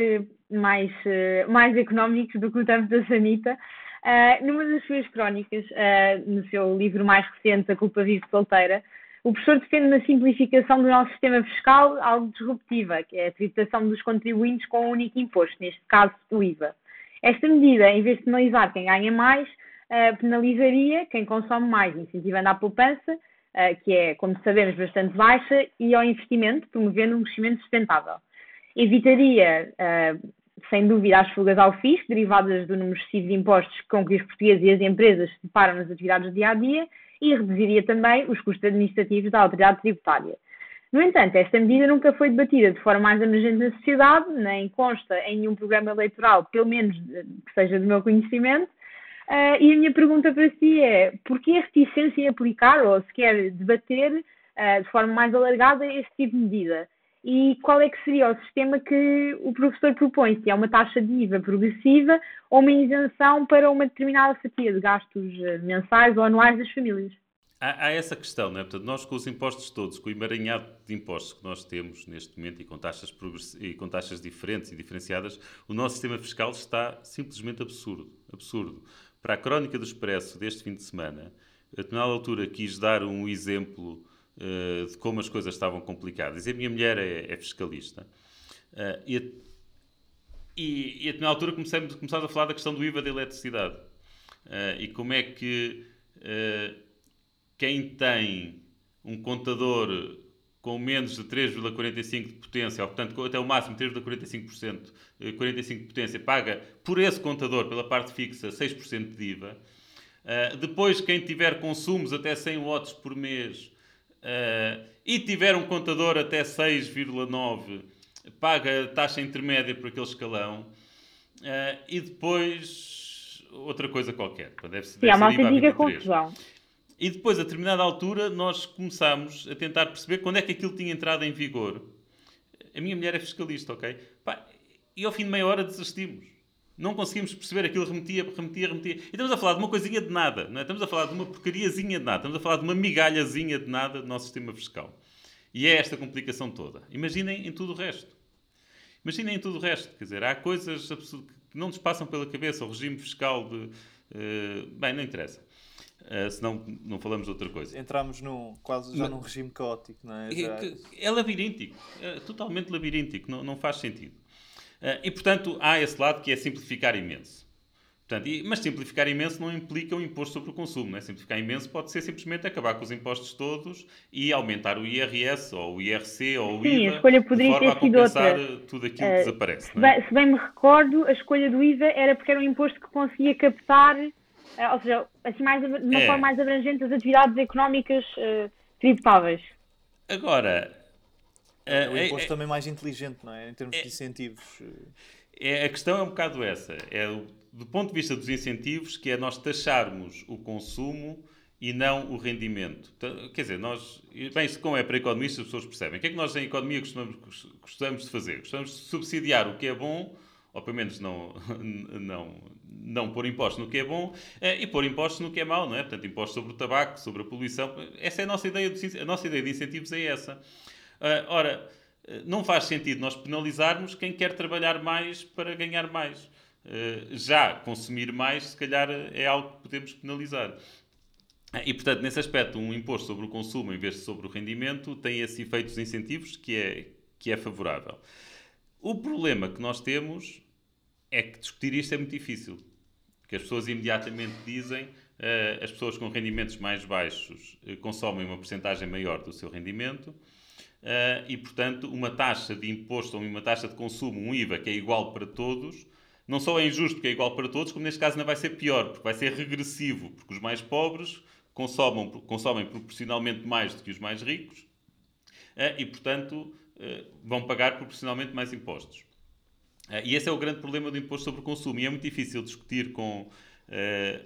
mais, uh, mais económicos do que o tempo da Sanita, uh, numa das suas crónicas, uh, no seu livro mais recente, A Culpa Vive Solteira, o professor defende uma simplificação do nosso sistema fiscal algo disruptiva, que é a tributação dos contribuintes com um único imposto, neste caso o IVA. Esta medida, em vez de penalizar quem ganha mais, penalizaria quem consome mais, incentivando a poupança, que é, como sabemos, bastante baixa, e ao investimento, promovendo um crescimento sustentável. Evitaria sem dúvida, as fugas ao fisco, derivadas do número excessivo de impostos com que os portugueses e as empresas se deparam nas atividades do dia a dia e reduziria também os custos administrativos da autoridade tributária. No entanto, esta medida nunca foi debatida de forma mais emergente na sociedade, nem consta em nenhum programa eleitoral, pelo menos que seja do meu conhecimento. Uh, e a minha pergunta para si é: porquê a reticência em aplicar ou sequer debater uh, de forma mais alargada este tipo de medida? e qual é que seria o sistema que o professor propõe, se é uma taxa de IVA progressiva ou uma isenção para uma determinada fatia de gastos eh, mensais ou anuais das famílias. Há, há essa questão, não é? Portanto, nós com os impostos todos, com o emaranhado de impostos que nós temos neste momento e com taxas, e com taxas diferentes e diferenciadas, o nosso sistema fiscal está simplesmente absurdo. Absurdo. Para a crónica do Expresso deste fim de semana, a determinada altura quis dar um exemplo uh, de como as coisas estavam complicadas. E a minha mulher é, é fiscalista. Uh, e, a, e, e a altura começámos a falar da questão do IVA da eletricidade. Uh, e como é que quem tem um contador com menos de 3,45 de potência, ou portanto até o máximo 3,45%, 45 de potência, paga por esse contador, pela parte fixa, 6% de IVA. Uh, depois, quem tiver consumos até 100 watts por mês uh, e tiver um contador até 6,9, paga taxa intermédia por aquele escalão. Uh, e depois outra coisa qualquer. Deve, deve é uma autêntica confusão. E depois, a determinada altura, nós começamos a tentar perceber quando é que aquilo tinha entrado em vigor. A minha mulher é fiscalista, ok? Pá, e ao fim de meia hora desistimos. Não conseguimos perceber aquilo, remetia, remetia, remetia. E estamos a falar de uma coisinha de nada, não é? Estamos a falar de uma porcariazinha de nada, estamos a falar de uma migalhazinha de nada do nosso sistema fiscal. E é esta complicação toda. Imaginem em tudo o resto. Imaginem em tudo o resto. Quer dizer, há coisas que não nos passam pela cabeça. O regime fiscal de. Uh, bem, não interessa. Uh, senão não falamos de outra coisa. Entramos num, quase já Mas, num regime caótico, não é? Já... É, é labiríntico. É totalmente labiríntico. Não, não faz sentido. e, portanto, há esse lado que é simplificar imenso. Portanto, e, mas simplificar imenso não implica um imposto sobre o consumo. Né? Simplificar imenso pode ser simplesmente acabar com os impostos todos e aumentar o IRS ou o IRC ou o Sim, IVA a escolha poderia de forma ter a sido compensar outra. tudo aquilo Uh, que desaparece. Se não é? bem, se bem me recordo, a escolha do IVA era porque era um imposto que conseguia captar, eh, ou seja, assim mais, de uma É. forma mais abrangente, as atividades económicas eh, tributáveis. Agora, É o é- imposto é- também mais inteligente, não é? Em termos de incentivos. É, a questão é um bocado essa. É do ponto de vista dos incentivos, que é nós taxarmos o consumo e não o rendimento. Então, Quer dizer, nós, bem, isso como é para economistas, as pessoas percebem. O que é que nós em economia costumamos, gostamos de fazer? Gostamos de subsidiar o que é bom, ou pelo menos não, [LAUGHS] não, não pôr impostos no que é bom, eh, e pôr impostos no que é mau, não é? Portanto, impostos sobre o tabaco, sobre a poluição. Essa é a nossa ideia de, a nossa ideia de incentivos é essa. Ah, ora, eh, não faz sentido nós penalizarmos quem quer trabalhar mais para ganhar mais. Eh, Já consumir mais, se calhar, é algo que podemos penalizar. E, portanto, nesse aspecto, um imposto sobre o consumo em vez de sobre o rendimento tem esses efeitos incentivos que é, que é favorável. O problema que nós temos é que discutir isto é muito difícil. Que as pessoas imediatamente dizem eh, as pessoas com rendimentos mais baixos eh, consomem uma porcentagem maior do seu rendimento eh, e, portanto, uma taxa de imposto ou uma taxa de consumo, um IVA, que é igual para todos, não só é injusto porque é igual para todos, como neste caso ainda vai ser pior, porque vai ser regressivo, porque os mais pobres consomem, consomem proporcionalmente mais do que os mais ricos e, portanto, vão pagar proporcionalmente mais impostos. Eh, E esse é o grande problema do imposto sobre o consumo. E é muito difícil discutir com, eh,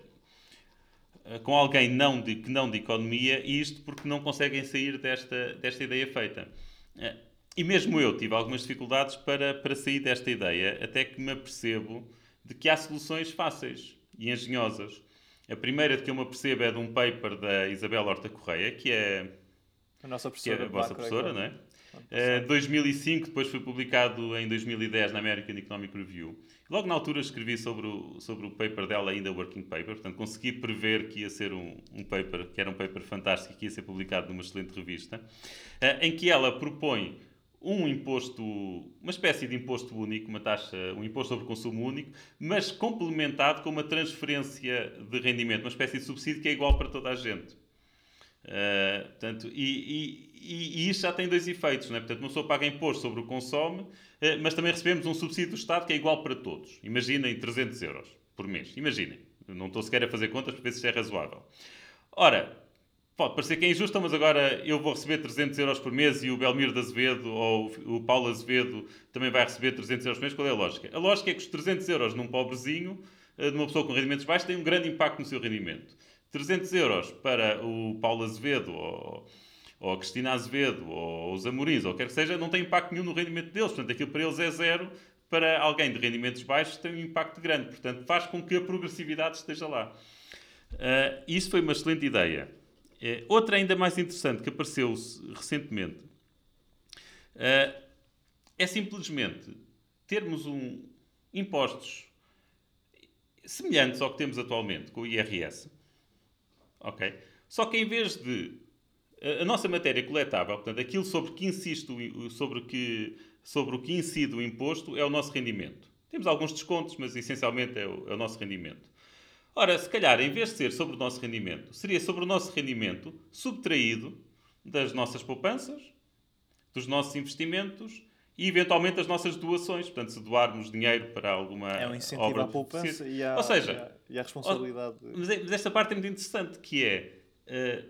eh, com alguém não de, que não de economia isto porque não conseguem sair desta, desta ideia feita. Eh, E mesmo eu tive algumas dificuldades para, para sair desta ideia, até que me apercebo de que há soluções fáceis e engenhosas. A primeira de que eu me apercebo é de um paper da Isabel Horta Correia, que é A nossa que é professora. a vossa professora, não é? Uh, 2005, depois foi publicado em 2010 na American Economic Review. Logo na altura escrevi sobre o, sobre o paper dela, ainda working paper, portanto consegui prever que ia ser um, um paper, que era um paper fantástico, que ia ser publicado numa excelente revista, uh, em que ela propõe um imposto, uma espécie de imposto único, uma taxa, um imposto sobre consumo único, mas complementado com uma transferência de rendimento, uma espécie de subsídio que é igual para toda a gente. Uh, portanto, e, e, e, e isto já tem dois efeitos. Não é? Portanto, uma pessoa paga imposto sobre o consome, uh, mas também recebemos um subsídio do Estado que é igual para todos. Imaginem 300 euros por mês. Imaginem. Não estou sequer a fazer contas para ver se isto é razoável. Ora, pode parecer que é injusto, mas agora eu vou receber 300 euros por mês e o Belmiro de Azevedo ou o Paulo Azevedo também vai receber 300 euros por mês. Qual é a lógica? A lógica é que os 300 euros num pobrezinho, uh, de uma pessoa com rendimentos baixos, tem um grande impacto no seu rendimento. 300 euros para o Paulo Azevedo ou, ou a Cristina Azevedo ou os Amorins ou quer que seja, não tem impacto nenhum no rendimento deles. Portanto, aquilo para eles é zero. Para alguém de rendimentos baixos tem um impacto grande. Portanto, faz com que a progressividade esteja lá. Uh, isso foi uma excelente ideia. Uh, outra ainda mais interessante que apareceu recentemente uh, é simplesmente termos um, impostos semelhantes ao que temos atualmente com o IRS, Ok? Só que em vez de a nossa matéria coletável, portanto, aquilo sobre que insiste, sobre, que, sobre o que incide o imposto é o nosso rendimento. Temos alguns descontos, mas essencialmente é o, é o nosso rendimento. Ora, se calhar, em vez de ser sobre o nosso rendimento, seria sobre o nosso rendimento subtraído das nossas poupanças, dos nossos investimentos e, eventualmente, das nossas doações. Portanto, se doarmos dinheiro para alguma É um incentivo obra à poupança beneficente. e à, Ou seja, e à, e à responsabilidade. de- mas, é- esta parte é muito interessante, que é... eh,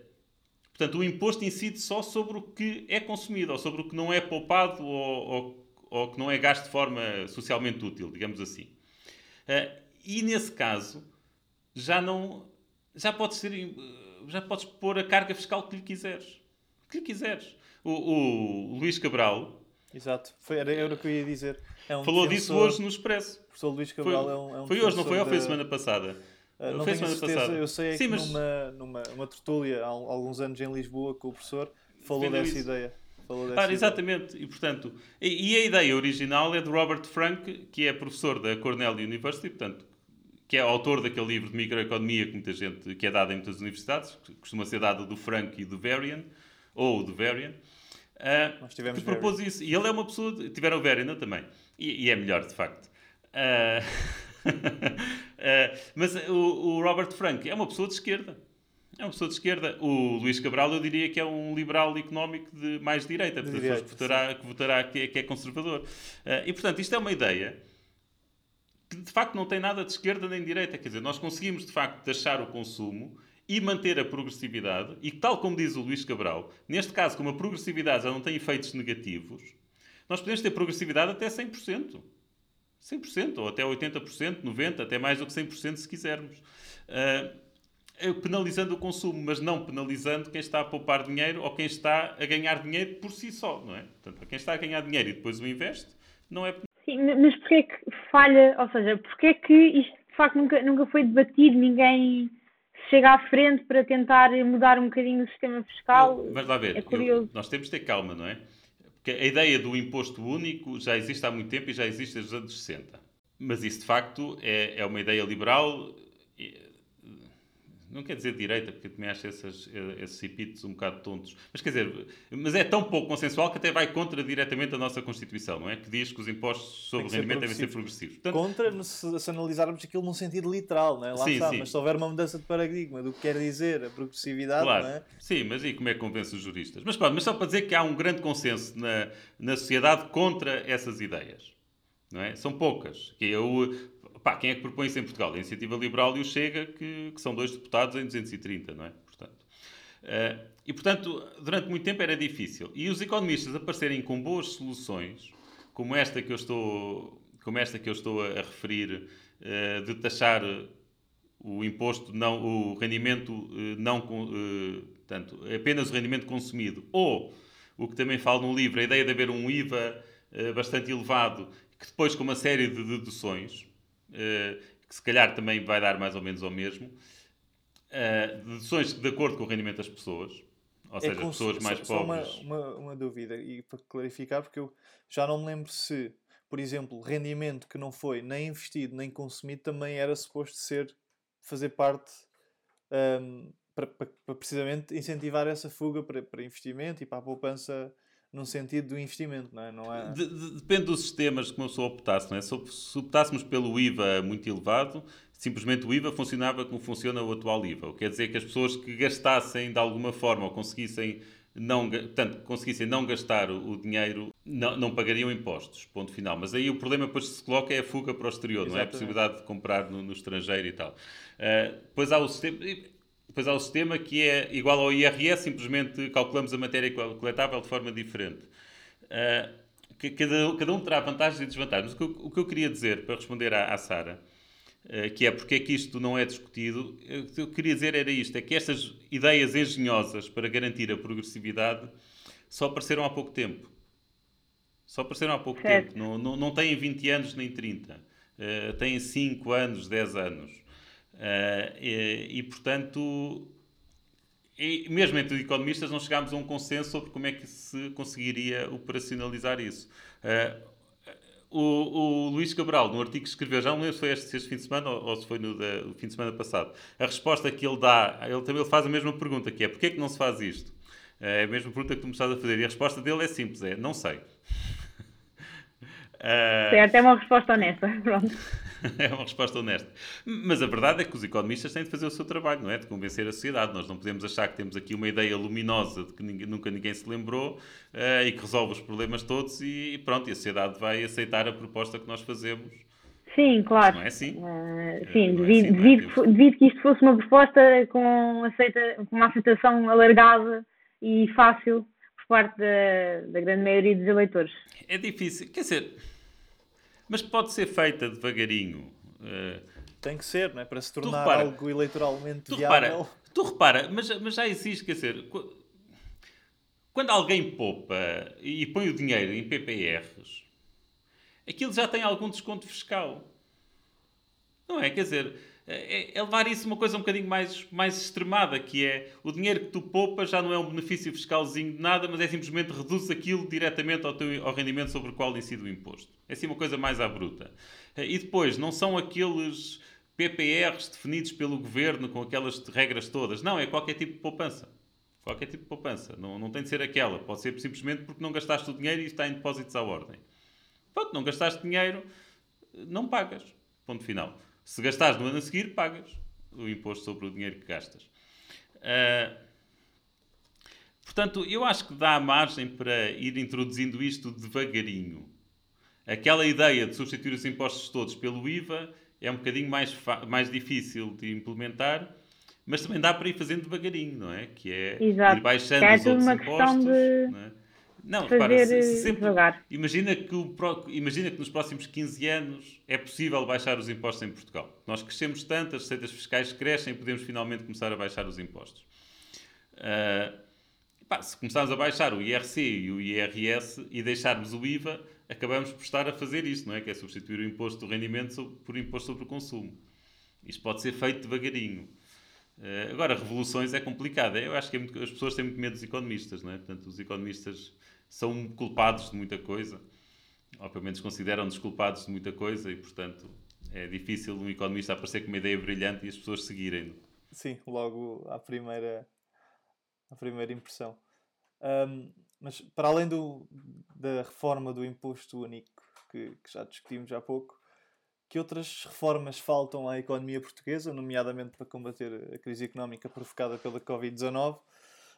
portanto, o imposto incide só sobre o que é consumido, ou sobre o que não é poupado ou, ou, ou que não é gasto de forma socialmente útil, digamos assim. Eh, e, nesse caso, já não... Já podes, ser, já podes pôr a carga fiscal que lhe quiseres. Que lhe quiseres. O, o Luís Cabral Exato. Foi, era, era o que eu ia dizer. É um falou disso hoje no Expresso. O professor Luís Foi, Cabral é um, é um foi hoje, não foi? Ou foi semana passada? Ah, não tenho certeza. passada. Eu sei é Sim, que mas- numa, numa uma tertúlia há al- alguns anos em Lisboa com o professor falou dessa isso. ideia. Falou dessa Ah, ideia. exatamente. E, portanto, e, e a ideia original é de Robert Frank, que é professor da Cornell University, portanto, que é autor daquele livro de microeconomia que muita gente, que é dado em muitas universidades, costuma ser dado do Frank e do Varian, ou do Varian. Nós tivemos que propôs isso. E ele é uma pessoa, de, tiveram o Varian também, E, e, é melhor, de facto. Uh, [LAUGHS] uh, [LAUGHS] mas o, o, Robert Frank é uma pessoa de esquerda. É uma pessoa de esquerda. O Luís Cabral, eu diria que é um liberal económico de mais direita, de direita, que votará, que, votará que, é, que é conservador. Uh, e, portanto, isto é uma ideia que, de facto, não tem nada de esquerda nem de direita. Quer dizer, nós conseguimos, de facto, taxar o consumo e manter a progressividade, e tal como diz o Luís Cabral, neste caso, como a progressividade já não tem efeitos negativos, nós podemos ter progressividade até 100%. 100%, ou até 80%, 90%, até mais do que 100% se quisermos. Uh, penalizando o consumo, mas não penalizando quem está a poupar dinheiro ou quem está a ganhar dinheiro por si só, não é? Portanto, quem está a ganhar dinheiro e depois o investe, não é... Sim, mas porquê que falha, ou seja, porquê que isto de facto nunca, nunca foi debatido, ninguém chega à frente para tentar mudar um bocadinho o sistema fiscal? Mas lá ver, é curioso. Eu, nós temos de ter calma, não é? Porque a ideia do imposto único já existe há muito tempo e já existe desde os anos 60. Mas isso, de facto, é, é uma ideia liberal não quer dizer direita, porque também acho essas, esses epítetos um bocado tontos, mas quer dizer, mas é tão pouco consensual que até vai contra diretamente a nossa Constituição, não é? Que diz que os impostos sobre o rendimento devem ser progressivos. Portanto, contra, se, se, analisarmos aquilo num sentido literal, não é? Lá sim, está, sim. mas se houver uma mudança de paradigma do que quer dizer a progressividade, claro. não é? Sim, mas e como é que convence os juristas? Mas pronto, mas só para dizer que há um grande consenso na, na sociedade contra essas ideias. Não é? São poucas. Que eu, Pá, quem é que propõe isso em Portugal? A Iniciativa Liberal e o Chega, que, que são dois deputados em 230, não é? Portanto, uh, e, portanto, durante muito tempo era difícil. E os economistas aparecerem com boas soluções, como esta que eu estou, como esta que eu estou a, a referir, uh, de taxar o imposto, não, o rendimento uh, não, tanto, apenas o rendimento consumido, ou, o que também falo no livro, a ideia de haver um IVA bastante elevado, que depois com uma série de deduções, que se calhar também vai dar mais ou menos ao mesmo, uh, deduções de acordo com o rendimento das pessoas, ou é seja, é pessoas mais só, pobres. Só uma, uma, uma, dúvida, e para clarificar, porque eu já não me lembro se, por exemplo, rendimento que não foi nem investido nem consumido também era suposto ser, fazer parte. Um, para, para, para, precisamente incentivar essa fuga para, para investimento e para a poupança num sentido do investimento, não é? Não é... De, de, depende dos sistemas que uma pessoa optasse, não é? Se, se optássemos pelo IVA muito elevado, simplesmente o IVA funcionava como funciona o atual IVA. O que quer dizer que as pessoas que gastassem de alguma forma ou conseguissem não, portanto, conseguissem não gastar o dinheiro, não, não pagariam impostos, ponto final. Mas aí o problema depois que se coloca é a fuga para o exterior, Exatamente. não é? A possibilidade de comprar no, no estrangeiro e tal. Uh, depois há o sistema depois há o sistema que é igual ao IRS, simplesmente calculamos a matéria coletável de forma diferente. Uh, cada, cada, um terá vantagens e desvantagens. O que eu, o que eu queria dizer, para responder à, à Sara, uh, que é porque é que isto não é discutido, o que eu queria dizer era isto, é que estas ideias engenhosas para garantir a progressividade só apareceram há pouco tempo. Só apareceram há pouco certo. tempo. Não, não, não têm 20 anos nem 30. Uh, ah, têm 5 anos, 10 anos. Uh, e, e, portanto, e mesmo entre economistas não chegámos a um consenso sobre como é que se conseguiria operacionalizar isso. Uh, o, o, Luís Cabral, no artigo que escreveu, já não lembro se foi este, este fim de semana ou, ou se foi no de, fim de semana passado, a resposta que ele dá, ele também faz a mesma pergunta, que é porquê é que não se faz isto? É a mesma pergunta que tu me estás a fazer. E a resposta dele é simples, é não sei. [LAUGHS] Uh... Certo, uma resposta honesta. [LAUGHS] Pronto. [LAUGHS] é uma resposta honesta. Mas a verdade é que os economistas têm de fazer o seu trabalho, não é? De convencer a sociedade. Nós não podemos achar que temos aqui uma ideia luminosa de que ninguém, nunca ninguém se lembrou uh, e que resolve os problemas todos e pronto, e a sociedade vai aceitar a proposta que nós fazemos. Sim, claro. Não é assim? Uh, sim, é devido, assim, devido, é? devido que isto fosse uma proposta com, aceita, com uma aceitação alargada e fácil por parte da, da grande maioria dos eleitores. É difícil. Quer dizer mas pode ser feita devagarinho. Uh, Tem que ser, não é? Para se tornar repara, algo eleitoralmente tu viável. Repara, tu repara, mas, mas já existe, quer dizer, quando alguém poupa e põe o dinheiro em PPRs, aquilo já tem algum desconto fiscal. Não é? Quer dizer, é, é, levar isso uma coisa um bocadinho mais, mais extremada, que é o dinheiro que tu poupas já não é um benefício fiscalzinho de nada, mas é simplesmente reduz aquilo diretamente ao, teu, ao rendimento sobre o qual incide o imposto. É assim uma coisa mais à bruta. E depois, não são aqueles PPRs definidos pelo governo com aquelas regras todas. Não, é qualquer tipo de poupança. Qualquer tipo de poupança. Não, não tem de ser aquela. Pode ser simplesmente porque não gastaste o dinheiro e está em depósitos à ordem. Pronto, não gastaste dinheiro, não pagas. Ponto final. Se gastares no ano a seguir, pagas o imposto sobre o dinheiro que gastas. Uh, portanto, eu acho que dá margem para ir introduzindo isto devagarinho. Aquela ideia de substituir os impostos todos pelo IVA é um bocadinho mais, mais difícil de implementar, mas também dá para ir fazendo devagarinho, não é? Que é Exato. ir baixando é os outros impostos. De... Não, é? Não repara, se, se sempre, imagina, que o, imagina que nos próximos 15 anos é possível baixar os impostos em Portugal. Nós crescemos tanto, as receitas fiscais crescem e podemos finalmente começar a baixar os impostos. Uh, pá, se começarmos a baixar o IRC e o IRS e deixarmos o IVA, acabamos por estar a fazer isso, não é? Que é substituir o imposto do rendimento por imposto sobre o consumo. Isto pode ser feito devagarinho. Uh, agora, revoluções é complicado. Eu acho que é muito, as pessoas têm muito medo dos economistas, não é? Portanto, os economistas são culpados de muita coisa, menos consideram-nos culpados de muita coisa, e, portanto, é difícil um economista aparecer com uma ideia brilhante e as pessoas seguirem-no. Sim, logo à primeira, à primeira impressão. Um, mas para além do, da reforma do imposto único, que, que, já discutimos há pouco, que outras reformas faltam à economia portuguesa, nomeadamente para combater a crise económica provocada pela Covid-19,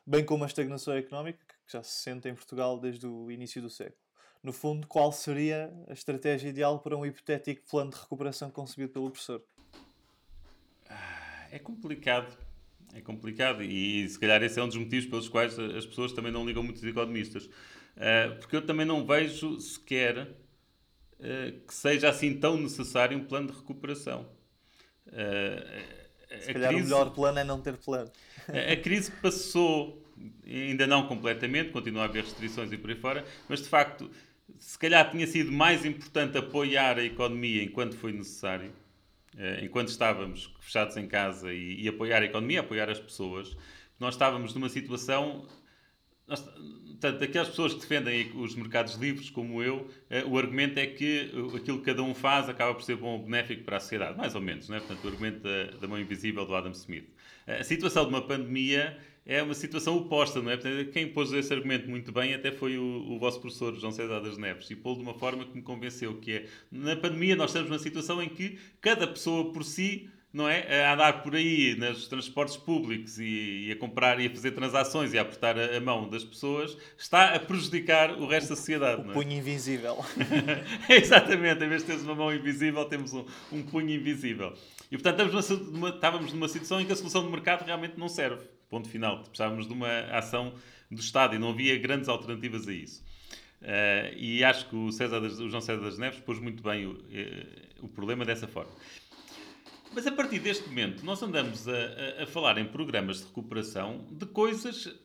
bem como a estagnação económica que já se sente em Portugal desde o início do século? No fundo, qual seria a estratégia ideal para um hipotético plano de recuperação concebido pelo professor? É complicado é complicado e se calhar esse é um dos motivos pelos quais as pessoas também não ligam muito aos economistas. Uh, porque eu também não vejo sequer uh, que seja assim tão necessário um plano de recuperação. Se calhar crise, o melhor plano é não ter plano. a, a crise passou, ainda não completamente, continua a haver restrições e por aí fora, mas de facto, se calhar tinha sido mais importante apoiar a economia enquanto foi necessário eh, enquanto estávamos fechados em casa e, e, apoiar a economia, apoiar as pessoas, nós estávamos numa situação. Nós, portanto, aquelas pessoas que defendem os mercados livres, como eu, eh, o argumento é que aquilo que cada um faz acaba por ser bom ou benéfico para a sociedade, mais ou menos, não é? Portanto, o argumento da, da mão invisível do Adam Smith. A situação de uma pandemia é uma situação oposta, não é? Quem pôs esse argumento muito bem até foi o, o vosso professor, João César das Neves, e pô de uma forma que me convenceu, que é, na pandemia nós estamos numa situação em que cada pessoa por si não é? A andar por aí nos transportes públicos e, e, a comprar e a fazer transações e a apertar a, a, mão das pessoas está a prejudicar o resto da sociedade. O é? punho invisível. [LAUGHS] Exatamente, em vez de termos uma mão invisível, temos um, um punho invisível. E portanto estávamos numa, estávamos numa situação em que a solução de mercado realmente não serve. Ponto final. Precisávamos de uma ação do Estado e não havia grandes alternativas a isso. Uh, e acho que o, César das, o João César das Neves pôs muito bem o, uh, o problema dessa forma. Mas a partir deste momento, nós andamos a, a, a, falar em programas de recuperação de coisas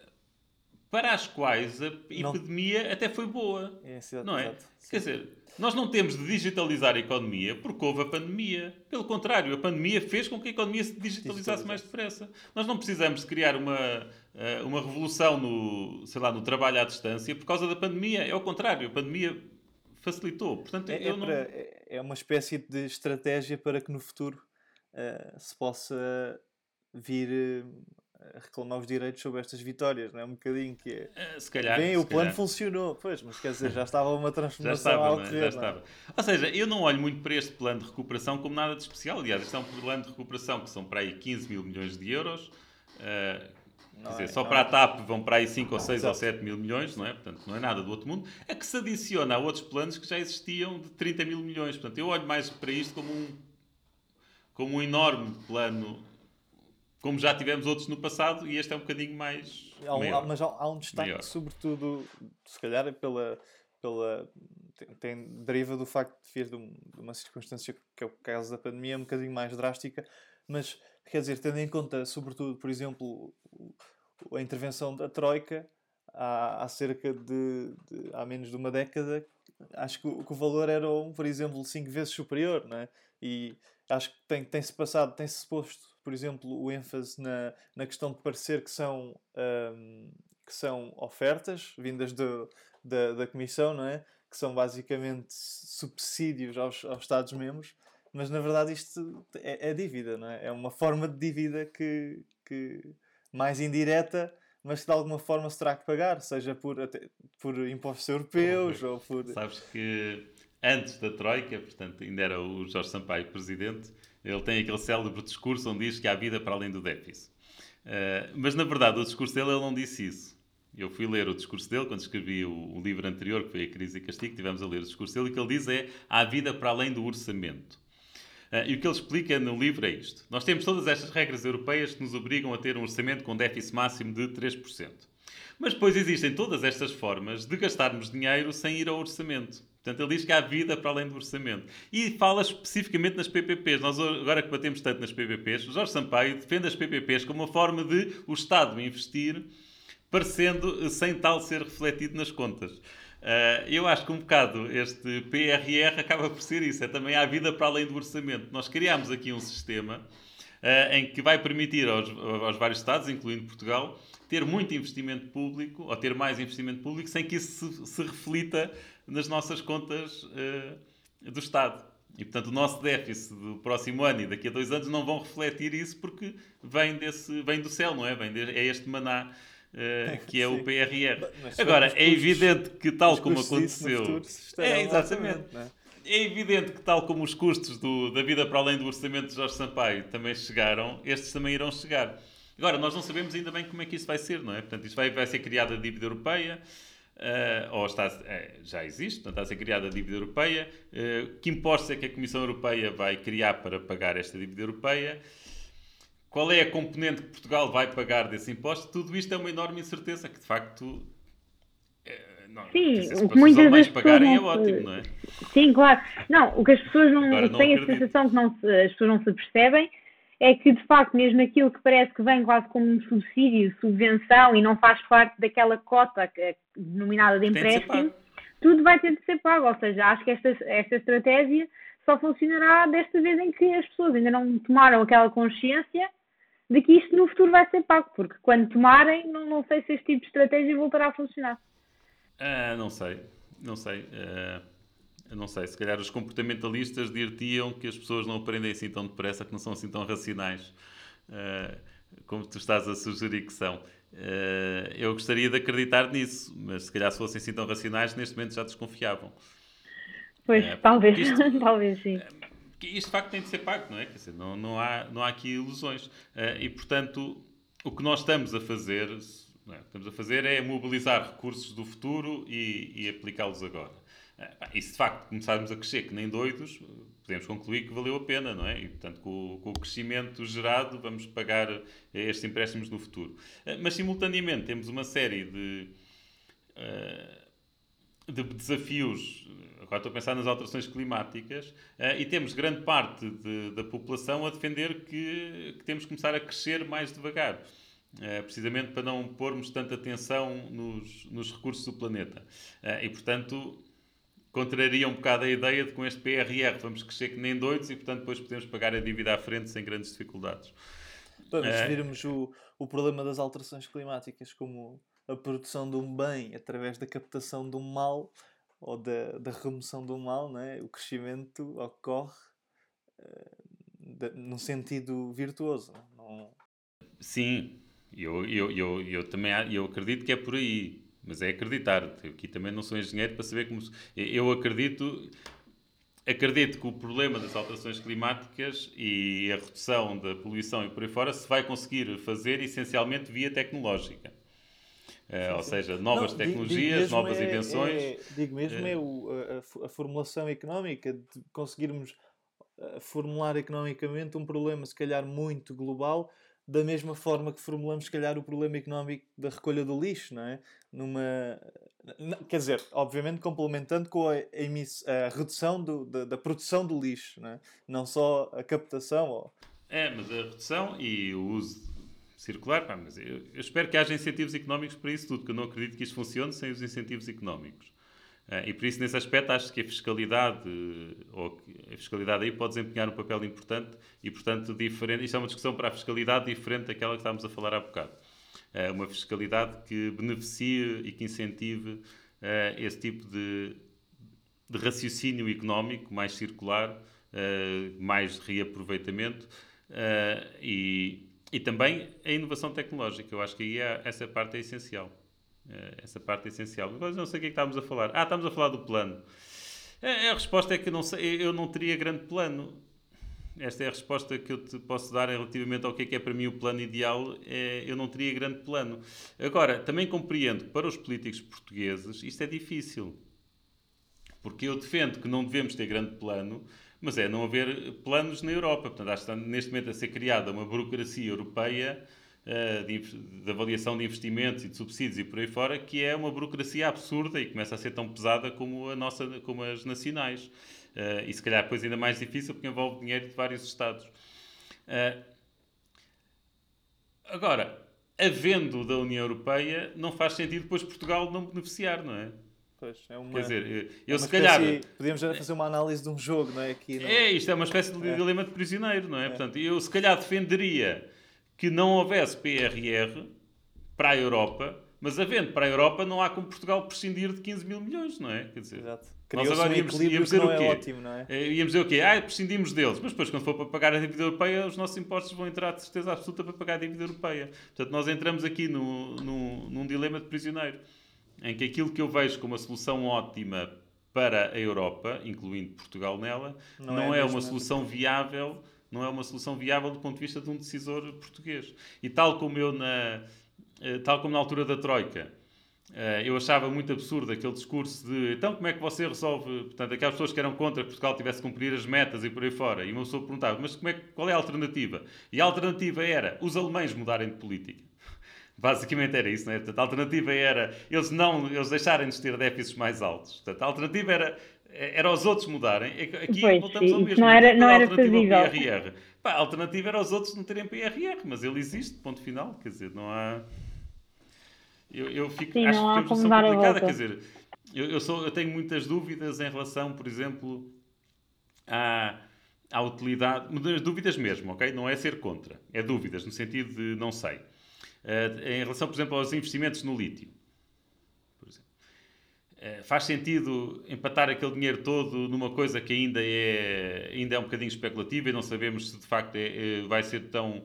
para as quais a epidemia não. até foi boa. É, não é? Quer dizer, nós não temos de digitalizar a economia porque houve a pandemia. Pelo contrário, a pandemia fez com que a economia se digitalizasse mais depressa. Nós não precisamos de criar uma, eh, uma revolução no, sei lá, no trabalho à distância por causa da pandemia. É o contrário, a pandemia facilitou. Portanto, é, é, não... para, é uma espécie de estratégia para que no futuro uh, se possa vir uh, reclamar os direitos sobre estas vitórias, não é? Um bocadinho que é. Eh, se calhar. Bem, se o plano calhar. funcionou, pois, mas quer dizer, [LAUGHS] já estava uma transformação já estava, a ocorrer. Já é? estava. Ou seja, eu não olho muito para este plano de recuperação como nada de especial. Aliás, este é um plano de recuperação que são para aí 15 mil milhões de euros. Uh, Quer dizer, é, só para é. a TAP vão para aí 5 ou 6 ou 7 mil milhões, não é? Portanto, não é nada do outro mundo. É que se adiciona a outros planos que já existiam de 30 mil milhões. Portanto, eu olho mais para isto como um, como um enorme plano como já tivemos outros no passado, e este é um bocadinho mais. Há um, há, mas há, há, um destaque, maior. sobretudo, se calhar, é pela. pela tem, tem, deriva do facto de vir de, um, de, uma circunstância que é o caso da pandemia, um bocadinho mais drástica, mas quer dizer, tendo em conta, sobretudo, por exemplo, a intervenção da Troika há, há cerca de, de, há menos de uma década, acho que o, que o valor era, por exemplo, cinco vezes superior, não é? E acho que tem, tem-se passado, tem-se posto por exemplo, o ênfase na, na questão de parecer que são, um, que são ofertas vindas do, da, da Comissão, não é? Que são basicamente subsídios aos, aos Estados-membros, mas na verdade isto é, é, dívida, não é? É uma forma de dívida que, que mais indireta, mas que de alguma forma se terá que pagar, seja por, até, por impostos europeus ou por. Sabes que antes da Troika, portanto ainda era o Jorge Sampaio presidente, ele tem aquele célebre discurso onde diz que há vida para além do déficit. Uh, mas na verdade o discurso dele ele não disse isso. Eu fui ler o discurso dele quando escrevi o, o, livro anterior, que foi A Crise e Castigo, tivemos a ler o discurso dele, e o que ele diz é há vida para além do orçamento. Uh, e o que ele explica no livro é isto. Nós temos todas estas regras europeias que nos obrigam a ter um orçamento com déficit máximo de 3%. Mas depois existem todas estas formas de gastarmos dinheiro sem ir ao orçamento. Portanto, ele diz que há vida para além do orçamento. E fala especificamente nas PPPs. Nós, agora que batemos tanto nas PPPs, o Jorge Sampaio defende as PPPs como uma forma de o Estado investir, parecendo sem tal ser refletido nas contas. Uh, eu acho que um bocado este PRR acaba por ser isso. É também há vida para além do orçamento. Nós criámos aqui um sistema uh, em que vai permitir aos, aos vários Estados, incluindo Portugal, ter muito investimento público, ou ter mais investimento público, sem que isso se, se reflita nas nossas contas uh, do Estado. E, portanto, o nosso déficit do próximo ano e daqui a dois anos não vão refletir isso porque vem, desse, vem do céu, não é? Vem de, é este maná uh, [LAUGHS] que é o PRR. Agora, é evidente que tal como aconteceu... É, exatamente. É? é evidente que, tal como os custos do, da vida para além do orçamento de Jorge Sampaio também chegaram, estes também irão chegar. Agora, nós não sabemos ainda bem como é que isso vai ser, não é? Portanto, isto vai, vai ser criada a dívida europeia, uh, ou está, uh, já existe, portanto, está a ser criada a dívida europeia. Uh, que impostos é que a Comissão Europeia vai criar para pagar esta dívida europeia? Qual é a componente que Portugal vai pagar desse imposto? Tudo isto é uma enorme incerteza, que de facto não, Sim, o que muitas vezes pagarem é ótimo, não é? Sim, claro. Não, o que as pessoas não, não têm a sensação que não se, as pessoas não se percebem é que, de facto, mesmo aquilo que parece que vem quase como um subsídio, subvenção e não faz parte daquela cota que, denominada de empréstimo, tudo vai ter de ser pago. Ou seja, acho que esta, esta estratégia só funcionará desta vez em que as pessoas ainda não tomaram aquela consciência de que isto no futuro vai ser pago, porque quando tomarem, não, não sei se este tipo de estratégia voltará a funcionar. Uh, não sei, não sei. Uh não sei, se calhar os comportamentalistas dir-te-iam que as pessoas não aprendem assim tão depressa, que não são assim tão racionais uh, como tu estás a sugerir que são. Uh, eu gostaria de acreditar nisso, mas se calhar se fossem assim tão racionais, neste momento já desconfiavam. Pois, uh, talvez, isto, [LAUGHS] talvez sim. Isto de facto tem de ser pago, não é? Quer dizer, não, não, há, não há aqui ilusões. e portanto, o que nós estamos a fazer, é? estamos a fazer é mobilizar recursos do futuro e, e aplicá-los agora. E se de facto começarmos a crescer que nem doidos, podemos concluir que valeu a pena, não é? E portanto, com, com o crescimento gerado, vamos pagar estes empréstimos no futuro. Mas simultaneamente temos uma série de, eh, de desafios. Agora estou a pensar nas alterações climáticas eh, e temos grande parte de, da população a defender que, que temos que começar a crescer mais devagar. Precisamente para não pormos tanta atenção nos, nos recursos do planeta. E, portanto, contraria um bocado a ideia de que com este PRR vamos crescer que nem doidos e, portanto, depois podemos pagar a dívida à frente sem grandes dificuldades. Vamos é... virmos o, o problema das alterações climáticas como a produção de um bem através da captação de um mal ou da, da remoção de um mal, não é? o crescimento ocorre uh, de, num sentido virtuoso. Não... Sim, eu, eu, eu, eu também eu acredito que é por aí. Mas é acreditar. Eu aqui também não sou engenheiro para saber como. Eu acredito. Acredito que o problema das alterações climáticas e a redução da poluição e por aí fora se vai conseguir fazer essencialmente via tecnológica. Uh, ou seja, novas não, tecnologias, novas é, invenções. É, digo mesmo, é, é o, a, a, formulação económica, de conseguirmos eh, formular economicamente um problema, se calhar muito global, da mesma forma que formulamos, se calhar, o problema económico da recolha do lixo, não é? Numa, quer dizer, obviamente complementando com a, a redução do, da, da, produção do lixo, não, é? não só a captação. Ou... É, mas a redução e o uso circular, pá, mas eu, eu, espero que haja incentivos económicos para isso tudo, porque eu não acredito que isto funcione sem os incentivos económicos. Uh, e por isso, nesse aspecto, acho que a fiscalidade, ou a fiscalidade aí pode desempenhar um papel importante e, portanto, diferente. Isto é uma discussão para a fiscalidade diferente daquela que estávamos a falar há bocado. Uh, uma fiscalidade que beneficie e que incentive uh, esse tipo de, de, raciocínio económico mais circular, mais de reaproveitamento e, e também a inovação tecnológica. Eu acho que aí é, essa parte é essencial. Eh, essa parte é essencial. Mas não sei o que é que estávamos a falar. Ah, estamos a falar do plano. A, a resposta é que não sei, eu não teria grande plano. Esta é a resposta que eu te posso dar relativamente ao que é, que é para mim o plano ideal. É, eu não teria grande plano. Agora, também compreendo que para os políticos portugueses isto é difícil. Porque eu defendo que não devemos ter grande plano, mas é não haver planos na Europa. Portanto, acho que está neste momento a ser criada uma burocracia europeia uh, de, de, avaliação de investimentos e de subsídios e por aí fora, que é uma burocracia absurda e começa a ser tão pesada como, a nossa, como as nacionais. Uh, e se calhar depois ainda mais difícil porque envolve dinheiro de vários Estados. Uh, agora, havendo da União Europeia, não faz sentido depois Portugal não beneficiar, não é? Pois, é uma, Quer dizer, é eu se calhar. Podíamos fazer uma análise de um jogo, não é? Aqui, não... É, isto é uma espécie de é. dilema de prisioneiro, não é? é? Portanto, eu se calhar defenderia que não houvesse PRR para a Europa, mas havendo para a Europa, não há como Portugal prescindir de 15 mil milhões, não é? Quer dizer, Exato. Nós agora íamos, íamos dizer o quê? É ótimo, não é? Eh, íamos dizer o quê? Ah, prescindimos deles. Mas depois, quando for para pagar a dívida europeia, os nossos impostos vão entrar de certeza absoluta para pagar a dívida europeia. Portanto, nós entramos aqui no, no, num dilema de prisioneiro em que aquilo que eu vejo como a solução ótima para a Europa, incluindo Portugal nela, não, não é, é uma solução viável, não é uma solução viável do ponto de vista de um decisor português. E tal como eu na tal como na altura da Troika, eh, eu achava muito absurdo aquele discurso de então como é que você resolve, portanto, aquelas pessoas que eram contra que Portugal tivesse que cumprir as metas e por aí fora, e uma pessoa perguntava, mas como é, qual é a alternativa? E a alternativa era os alemães mudarem de política. [LAUGHS] Basicamente era isso, não é? Portanto, a alternativa era eles não, eles deixarem de ter déficits mais altos. Portanto, a alternativa era era os outros mudarem. Aqui pois, voltamos ao mesmo. Não era, não era fazível. PRR. Pá, a alternativa era os outros não terem PRR, mas ele existe, ponto final. Quer dizer, não há. Eu, eu fico, Sim, acho que temos noção complicada. Quer dizer, eu, eu, sou, eu tenho muitas dúvidas em relação, por exemplo, à, à utilidade. Dúvidas mesmo, ok? Não é ser contra. É dúvidas, no sentido de não sei. Uh, em relação, por exemplo, aos investimentos no lítio. Uh, faz sentido empatar aquele dinheiro todo numa coisa que ainda é, ainda é um bocadinho especulativa e não sabemos se de facto é, é, vai ser tão,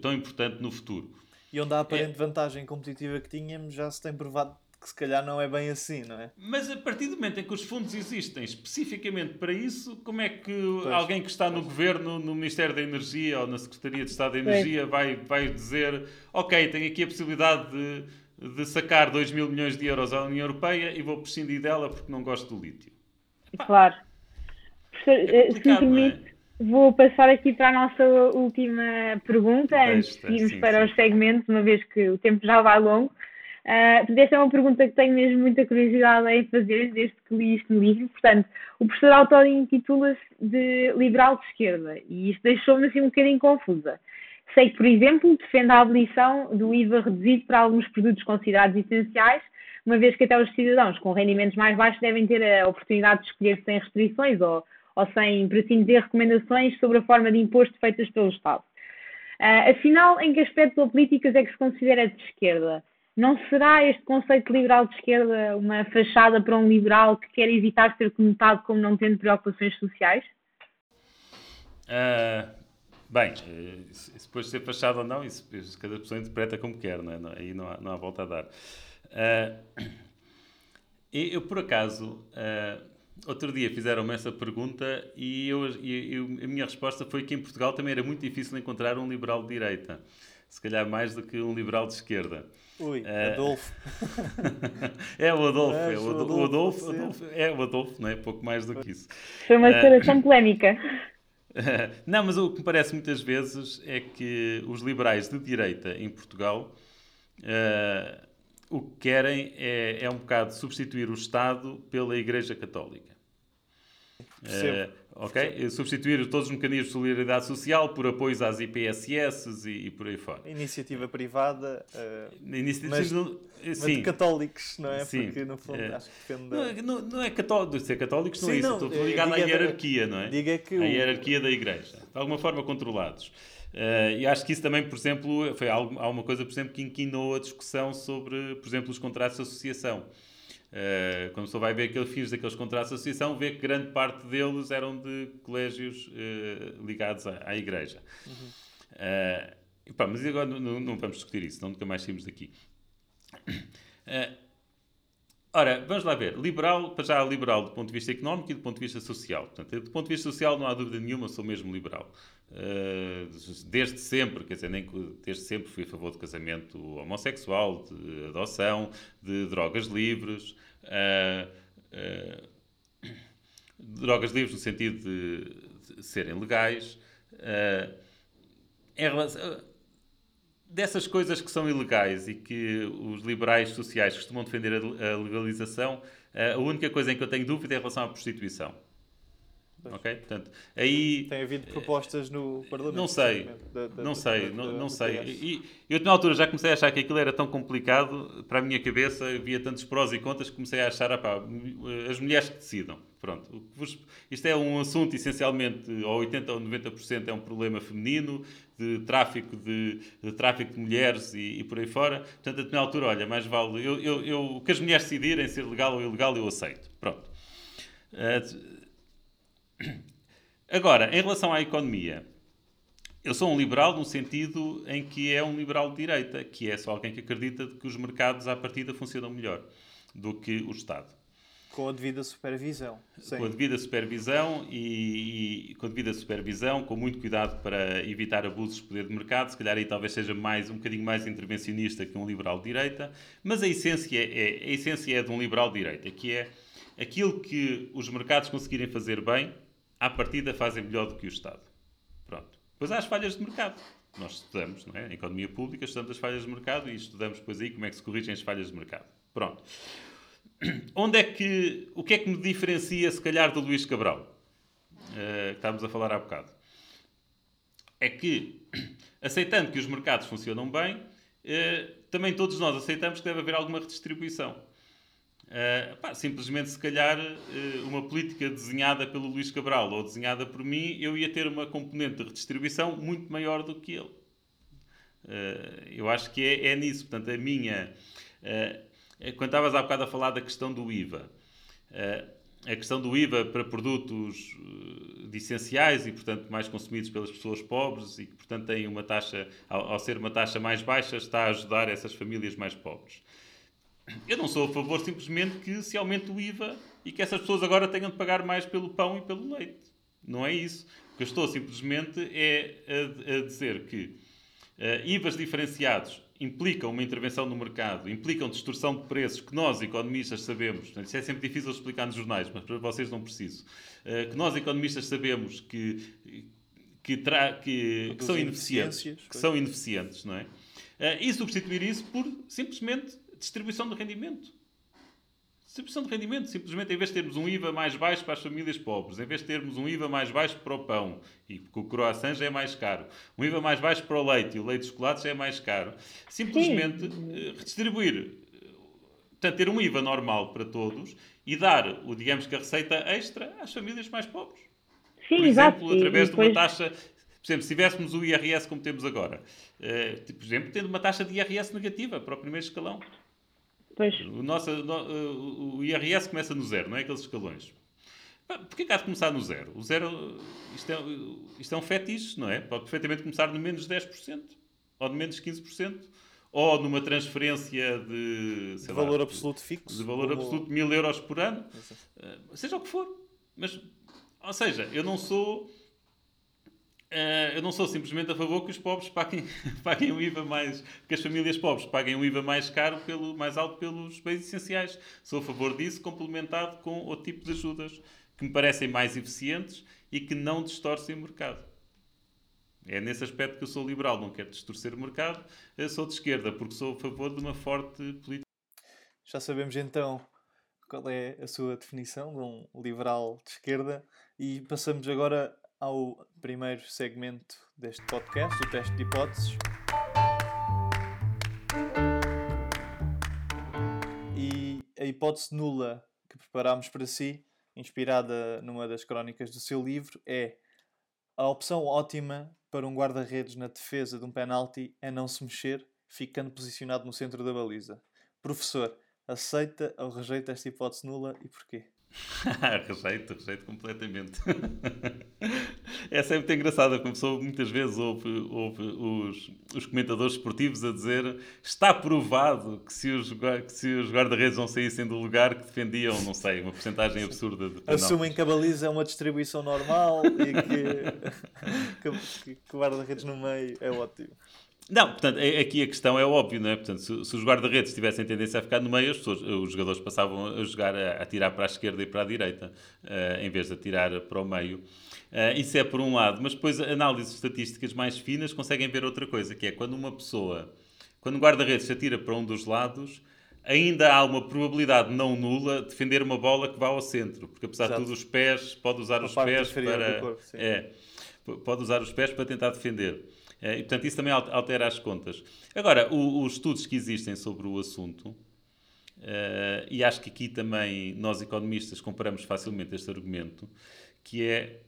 tão importante no futuro. E onde a aparente é... vantagem competitiva que tínhamos já se tem provado que se calhar não é bem assim, não é? Mas a partir do momento em que os fundos existem especificamente para isso, como é que pois, alguém que está no governo, no Ministério da Energia ou na Secretaria de Estado da Energia vai, vai dizer ok, tenho aqui a possibilidade de, de sacar 2 mil milhões de euros à União Europeia e vou prescindir dela porque não gosto do lítio? Claro. É se me permite, é? Vou passar aqui para a nossa última pergunta, antes de irmos sim, para sim. os segmentos, uma vez que o tempo já vai longo. Uh, esta é uma pergunta que tenho mesmo muita curiosidade em fazer desde que li este livro. Portanto, o professor autor intitula-se de liberal de esquerda e isto deixou-me assim um bocadinho confusa. Sei que, por exemplo, defende a abolição do IVA reduzido para alguns produtos considerados essenciais, uma vez que até os cidadãos com rendimentos mais baixos devem ter a oportunidade de escolher sem restrições ou, ou sem, por assim dizer, recomendações sobre a forma de imposto feitas pelo Estado. Uh, afinal, em que aspectos ou políticas é que se considera de esquerda? Não será este conceito liberal de esquerda uma fachada para um liberal que quer evitar ser conotado como não tendo preocupações sociais? Uh, bem, eh, se depois de ser fachada ou não, isso, cada pessoa interpreta como quer, não é? aí não há, não há volta a dar. Uh, [CLEARS THROAT] eu, por acaso, outro dia fizeram-me essa pergunta e, eu, eu, a minha resposta foi que em Portugal também era muito difícil encontrar um liberal de direita. Se calhar mais do que um liberal de esquerda. Ui, uh, Adolfo. [LAUGHS] é o Adolfo, é, é o, Adolfo, o Adolfo, Adolfo, é o Adolfo, não é? Pouco mais do que isso. Foi uma declaração uh, polémica. [LAUGHS] não, mas o que me parece muitas vezes é que os liberais de direita em Portugal uh, o que querem é, é um bocado substituir o Estado pela Igreja Católica. Percebo. Ok? Sim. Substituir todos os mecanismos de solidariedade social por apoios às IPSS e, e por aí fora. Iniciativa privada, uh, Iniciativa, mas, sim. mas de católicos, não é? Sim. Porque no fundo é. acho que depende não, é, não, é católico, ser católicos não sim, é isso, não, estou ligado à hierarquia, não é? Diga que a hierarquia da Igreja, de alguma forma controlados. Uh, e acho que isso também, por exemplo, foi algo, alguma coisa, por exemplo, que inquinou a discussão sobre, por exemplo, os contratos de associação. Uh, quando pessoa vai ver aqueles fins daqueles contratos de associação, vê que grande parte deles eram de colégios uh, ligados à, à Igreja. Uhum. Uh, pá, mas agora não, não, vamos discutir isso, senão nunca mais saímos daqui. Ora, vamos lá ver. Liberal, para já liberal do ponto de vista económico e do ponto de vista social. Portanto, do ponto de vista social, não há dúvida nenhuma, sou mesmo liberal. Uh, desde sempre, quer dizer, nem, desde sempre fui a favor do casamento homossexual, de adoção, de drogas livres. Uh, uh, drogas livres no sentido de, de serem legais. em relação dessas coisas que são ilegais e que os liberais sociais costumam defender a legalização, a única coisa em que eu tenho dúvida é em relação à prostituição. Ok? Portanto, aí... Tem havido propostas no Parlamento. Não sei, da, da, não sei, da, não, não sei. E eu, na altura, já comecei a achar que aquilo era tão complicado, para a minha cabeça havia tantos prós e contras que comecei a achar, apá, as mulheres que decidam. Pronto. Isto é um assunto, essencialmente, ou 80 ou 90% é um problema feminino, de tráfico de, de tráfico de mulheres e, e, por aí fora. Portanto, a minha altura, olha, mais vale... Eu, eu, eu, que as mulheres decidirem ser legal ou ilegal, eu aceito. Pronto. Uh, [CLEARS THROAT] Agora, em relação à economia, eu sou um liberal no sentido em que é um liberal de direita, que é só alguém que acredita que os mercados à partida funcionam melhor do que o Estado. Com a devida supervisão. Sim. Com a devida supervisão e, e, com a devida supervisão, com muito cuidado para evitar abusos de poder de mercado. Se calhar aí talvez seja mais um bocadinho mais intervencionista que um liberal de direita, mas a essência é, a essência é de um liberal de direita, que é aquilo que os mercados conseguirem fazer bem, à partida fazem melhor do que o Estado. Pronto. Depois há as falhas de mercado. Nós estudamos, não é? Em economia pública, estudamos as falhas de mercado e estudamos depois aí como é que se corrigem as falhas de mercado. Pronto. [CLEARS THROAT] Onde é que. O que é que me diferencia, se calhar, do Luís Cabral? Uh, que estávamos a falar há bocado. É que, [CLEARS THROAT] aceitando que os mercados funcionam bem, uh, também todos nós aceitamos que deve haver alguma redistribuição. Uh, pá, simplesmente, se calhar, uh, uma política desenhada pelo Luís Cabral ou desenhada por mim, eu ia ter uma componente de redistribuição muito maior do que ele. Uh, eu acho que é, é, nisso. Portanto, a minha. quando estavas há bocado a falar da questão do IVA, a questão do IVA para produtos de essenciais e, portanto, mais consumidos pelas pessoas pobres e que, portanto, têm uma taxa, ao, ao ser uma taxa mais baixa, está a ajudar essas famílias mais pobres. Eu não sou a favor simplesmente que se aumente o IVA e que essas pessoas agora tenham de pagar mais pelo pão e pelo leite. Não é isso. O que eu estou simplesmente é a, a dizer que uh, IVAs diferenciados implicam uma intervenção no mercado, implicam distorção de preços que nós, economistas, sabemos. Isso é sempre difícil explicar nos jornais, mas para vocês não preciso. Uh, que nós, economistas, sabemos que, que, tra que, que são ineficientes. Que são ineficientes, não é? Uh, e substituir isso por simplesmente distribuição de rendimento. Distribuição de rendimento, simplesmente em vez de termos um IVA mais baixo para as famílias pobres, em vez de termos um IVA mais baixo para o pão, e porque o croissant já é mais caro, um IVA mais baixo para o leite e o leite de chocolate já é mais caro, simplesmente Sim. redistribuir, portanto, ter um IVA normal para todos e dar, o, digamos que a receita extra às famílias mais pobres. Sim, por exemplo, exato. através depois... de uma taxa por exemplo, se tivéssemos o IRS como temos agora, uh, por exemplo, tendo uma taxa de IRS negativa para o primeiro escalão. Pois. O, nosso, o, IRS começa no zero, não é aqueles escalões. Porquê que há de começar no zero? O zero, isto é, isto é um fetiche, não é? Pode perfeitamente começar no menos 10%, ou no menos 15%, ou numa transferência de... de valor lá, absoluto fixo. De valor Como... absoluto de mil euros por ano. Uh, seja o que for. Mas, ou seja, eu não sou eu não sou simplesmente a favor que os pobres paguem, [LAUGHS] paguem o IVA mais. que as famílias pobres paguem o IVA mais caro, pelo, mais alto pelos bens essenciais. Sou a favor disso, complementado com outro tipo de ajudas que me parecem mais eficientes e que não distorcem o mercado. É nesse aspecto que eu sou liberal, não quero distorcer o mercado. Eu sou de esquerda, porque sou a favor de uma forte política. Já sabemos então qual é a sua definição de um liberal de esquerda e passamos agora ao primeiro segmento deste podcast, o teste de hipóteses. E a hipótese nula que preparámos para si, inspirada numa das crónicas do seu livro, é a opção ótima para um guarda-redes na defesa de um penalti é não se mexer, ficando posicionado no centro da baliza. Professor, aceita ou rejeita esta hipótese nula e porquê? [LAUGHS] rejeito, rejeito completamente. Essa [LAUGHS] é muito engraçada, começou muitas vezes houve, houve os, os comentadores esportivos a dizer está provado que se os, que se os guarda-redes não saíssem do lugar que defendiam, não sei, uma porcentagem absurda de. Assumem que a baliza é uma distribuição normal e que, [LAUGHS] que, que guarda-redes no meio é ótimo. Não, portanto, aqui a questão é óbvia, não é? Portanto, se, se os guarda-redes tivessem tendência a ficar no meio, as pessoas, os jogadores passavam a jogar a, a tirar para a esquerda e para a direita, uh, em vez de atirar para o meio. Uh, isso é por um lado, mas depois análises estatísticas mais finas conseguem ver outra coisa, que é quando uma pessoa, quando o guarda-redes se atira para um dos lados, ainda há uma probabilidade não nula de defender uma bola que vá ao centro, porque apesar Exato. de tudo os pés, pode usar a os pés para... Corpo, é, pode usar os pés para tentar defender. Eh, e, portanto, isso também altera as contas. Agora, o, os estudos que existem sobre o assunto, uh, e acho que aqui também nós economistas comparamos facilmente este argumento, que é,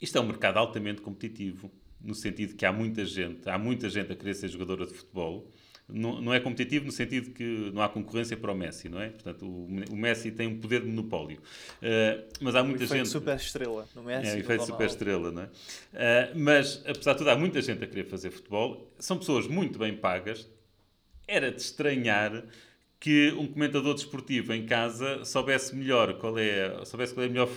isto é um mercado altamente competitivo, no sentido que há muita gente, há muita gente a querer ser jogadora de futebol, não, não, é competitivo no sentido que não há concorrência para o Messi, não é? Portanto, o, o Messi tem um poder de monopólio. Uh, mas há muita o gente. super estrela no Messi. É, efeito super estrela, não é? Uh, mas, apesar de tudo, há muita gente a querer fazer futebol. São pessoas muito bem pagas. Era de estranhar que um comentador desportivo em casa soubesse melhor qual é, soubesse qual é a melhor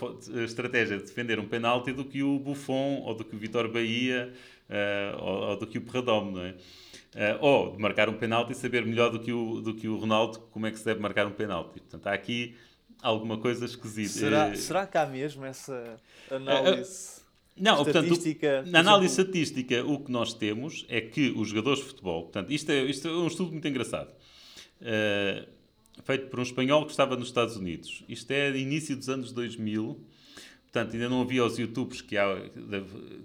estratégia de defender um penalti do que o Buffon ou do que o Vitor Bahia uh, ou, ou, do que o Perradome, não é? Uh, ou de marcar um penalti e saber melhor do que, o, do que o Ronaldo como é que se deve marcar um penalti. Portanto, há aqui alguma coisa esquisita. Será, uh, será que há mesmo essa análise? Uh, não, estatística, portanto, na análise exemplo... estatística, o que nós temos é que os jogadores de futebol, portanto, isto é, isto é um estudo muito engraçado, feito por um espanhol que estava nos Estados Unidos. Isto é início dos anos 2000, portanto, ainda não havia os YouTubes que há,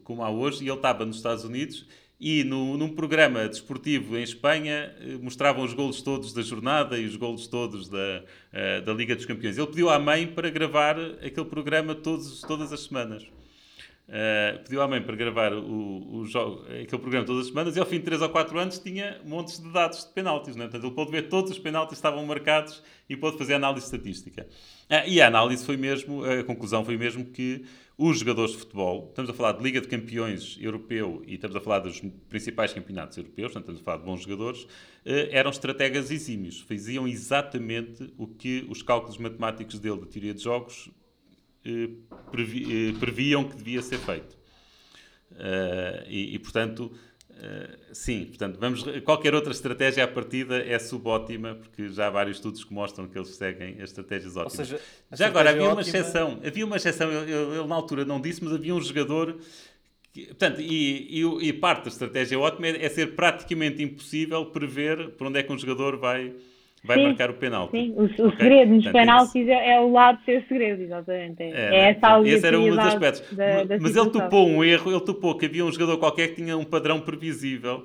como há hoje, e ele estava nos Estados Unidos e no, num programa desportivo em Espanha eh, mostravam os golos todos da jornada e os golos todos da, uh, da Liga dos Campeões. Ele pediu à mãe para gravar aquele programa todos, todas as semanas. Uh, pediu à mãe para gravar o, o jogo, aquele programa todas as semanas e ao fim de 3 ou 4 anos tinha montes de dados de penaltis. Né? Portanto, ele pôde ver todos os penaltis que estavam marcados e pôde fazer análise estatística. Uh, e a análise foi mesmo, a conclusão foi mesmo que os jogadores de futebol, estamos a falar de Liga de Campeões Europeu e estamos a falar dos principais campeonatos europeus, portanto, estamos a falar de bons jogadores, eh, eram estrategas exímios, faziam exatamente o que os cálculos matemáticos dele da teoria de jogos eh, eh, previam que devia ser feito. E, e portanto, Uh, sim, portanto, vamos, qualquer outra estratégia à partida é subótima, porque já há vários estudos que mostram que eles seguem as estratégias ótimas. Seja, já agora, havia uma ótima... exceção, havia uma exceção, ele na altura não disse, mas havia um jogador que, portanto, e, e, e, parte da estratégia ótima é, é, ser praticamente impossível prever por onde é que um jogador vai, vai sim, marcar o penalti. Sim, o, o okay? segredo nos penaltis é, é, o lado de ser segredo, exatamente. É, é, é essa a Esse era um dos aspectos. Da, da Mas ele topou um erro, ele topou que havia um jogador qualquer que tinha um padrão previsível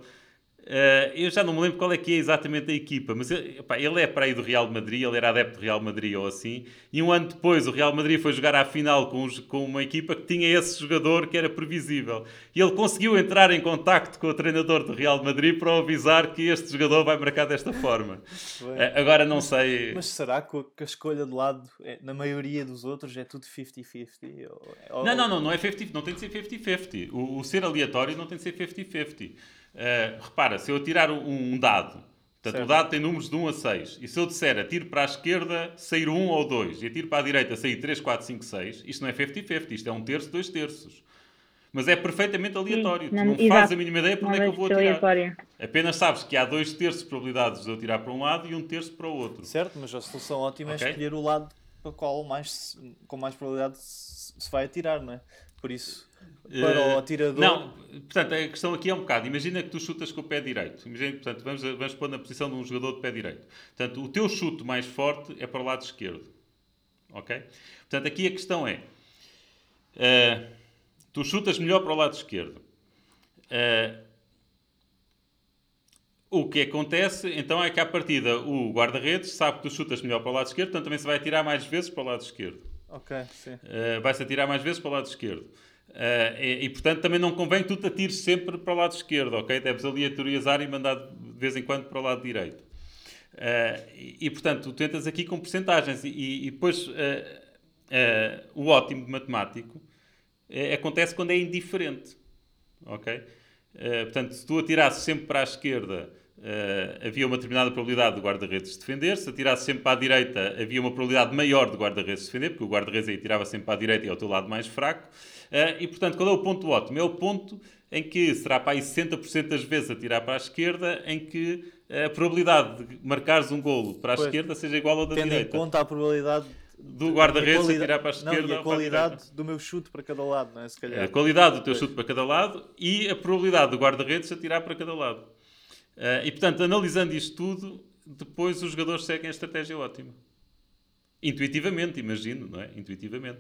Uh, eu já não me lembro qual é que é exatamente a equipa, mas ele, ele é para aí do Real Madrid, ele era adepto do Real Madrid ou assim, e um ano depois o Real Madrid foi jogar à final com, com uma equipa que tinha esse jogador que era previsível. E ele conseguiu entrar em contacto com o treinador do Real Madrid para avisar que este jogador vai marcar desta forma. Uh, agora não mas, sei... Mas será que a escolha de lado, é, na maioria dos outros, é tudo 50-50? Não, não, não, não é 50, não tem de ser 50-50. O, o ser aleatório não tem de ser 50-50. Uh, repara, se eu atirar um, um dado, portanto, certo. o dado tem números de 1 a 6, e se eu disser atiro para a esquerda, sair 1 ou 2, e atiro para a direita, sair 3, 4, 5, 6, isto não é 50-50, isto é um terço, dois terços. Mas é perfeitamente aleatório. Sim, não, tu não fazes a mínima ideia para onde é que eu vou atirar. Aleatório. Apenas sabes que há dois terços de probabilidades de eu tirar para um lado e um terço para o outro. Certo, mas a solução ótima é okay. é escolher o lado para o qual mais, com mais probabilidade se vai atirar, não é? Por isso, para o eh, atirador. Não, portanto, a questão aqui é um bocado. Imagina que tu chutas com o pé direito. Imagina, portanto, vamos, vamos pôr na posição de um jogador de pé direito. Portanto, o teu chute mais forte é para o lado esquerdo. Ok? Portanto, aqui a questão é: uh, tu chutas melhor para o lado esquerdo. Uh, o que acontece, então, é que à partida o guarda-redes sabe que tu chutas melhor para o lado esquerdo, portanto também se vai atirar mais vezes para o lado esquerdo. Ok, sim. Uh, Vai-se atirar mais vezes para o lado esquerdo. Uh, e, e, portanto, também não convém que tu te atires sempre para o lado esquerdo, ok? Deves aleatoriazar e mandar de vez em quando para o lado direito. Uh, e, e, portanto, tu tentas aqui com porcentagens e, e depois uh, o ótimo matemático uh, acontece quando é indiferente. Ok? Portanto, se tu atirasses sempre para a esquerda, havia uma determinada probabilidade do guarda-redes defender. Se atirasses sempre para a direita, havia uma probabilidade maior do guarda-redes defender, porque o guarda-redes aí tirava sempre para a direita e é o teu lado mais fraco. E, portanto, qual é o ponto ótimo? É o ponto em que será para aí 60% das vezes a tirar para a esquerda, em que a probabilidade de marcares um golo para a pois, esquerda seja igual ao da tendo direita. Tendo em conta a probabilidade do guarda-redes a tirar para a esquerda. Não, e a qualidade do meu chute para cada lado, não é? Se calhar. A qualidade do teu pois. chute para cada lado e a probabilidade do guarda-redes a tirar para cada lado. Uh, e portanto, analisando isto tudo, depois os jogadores seguem a estratégia ótima. Intuitivamente, imagino, não é? Intuitivamente.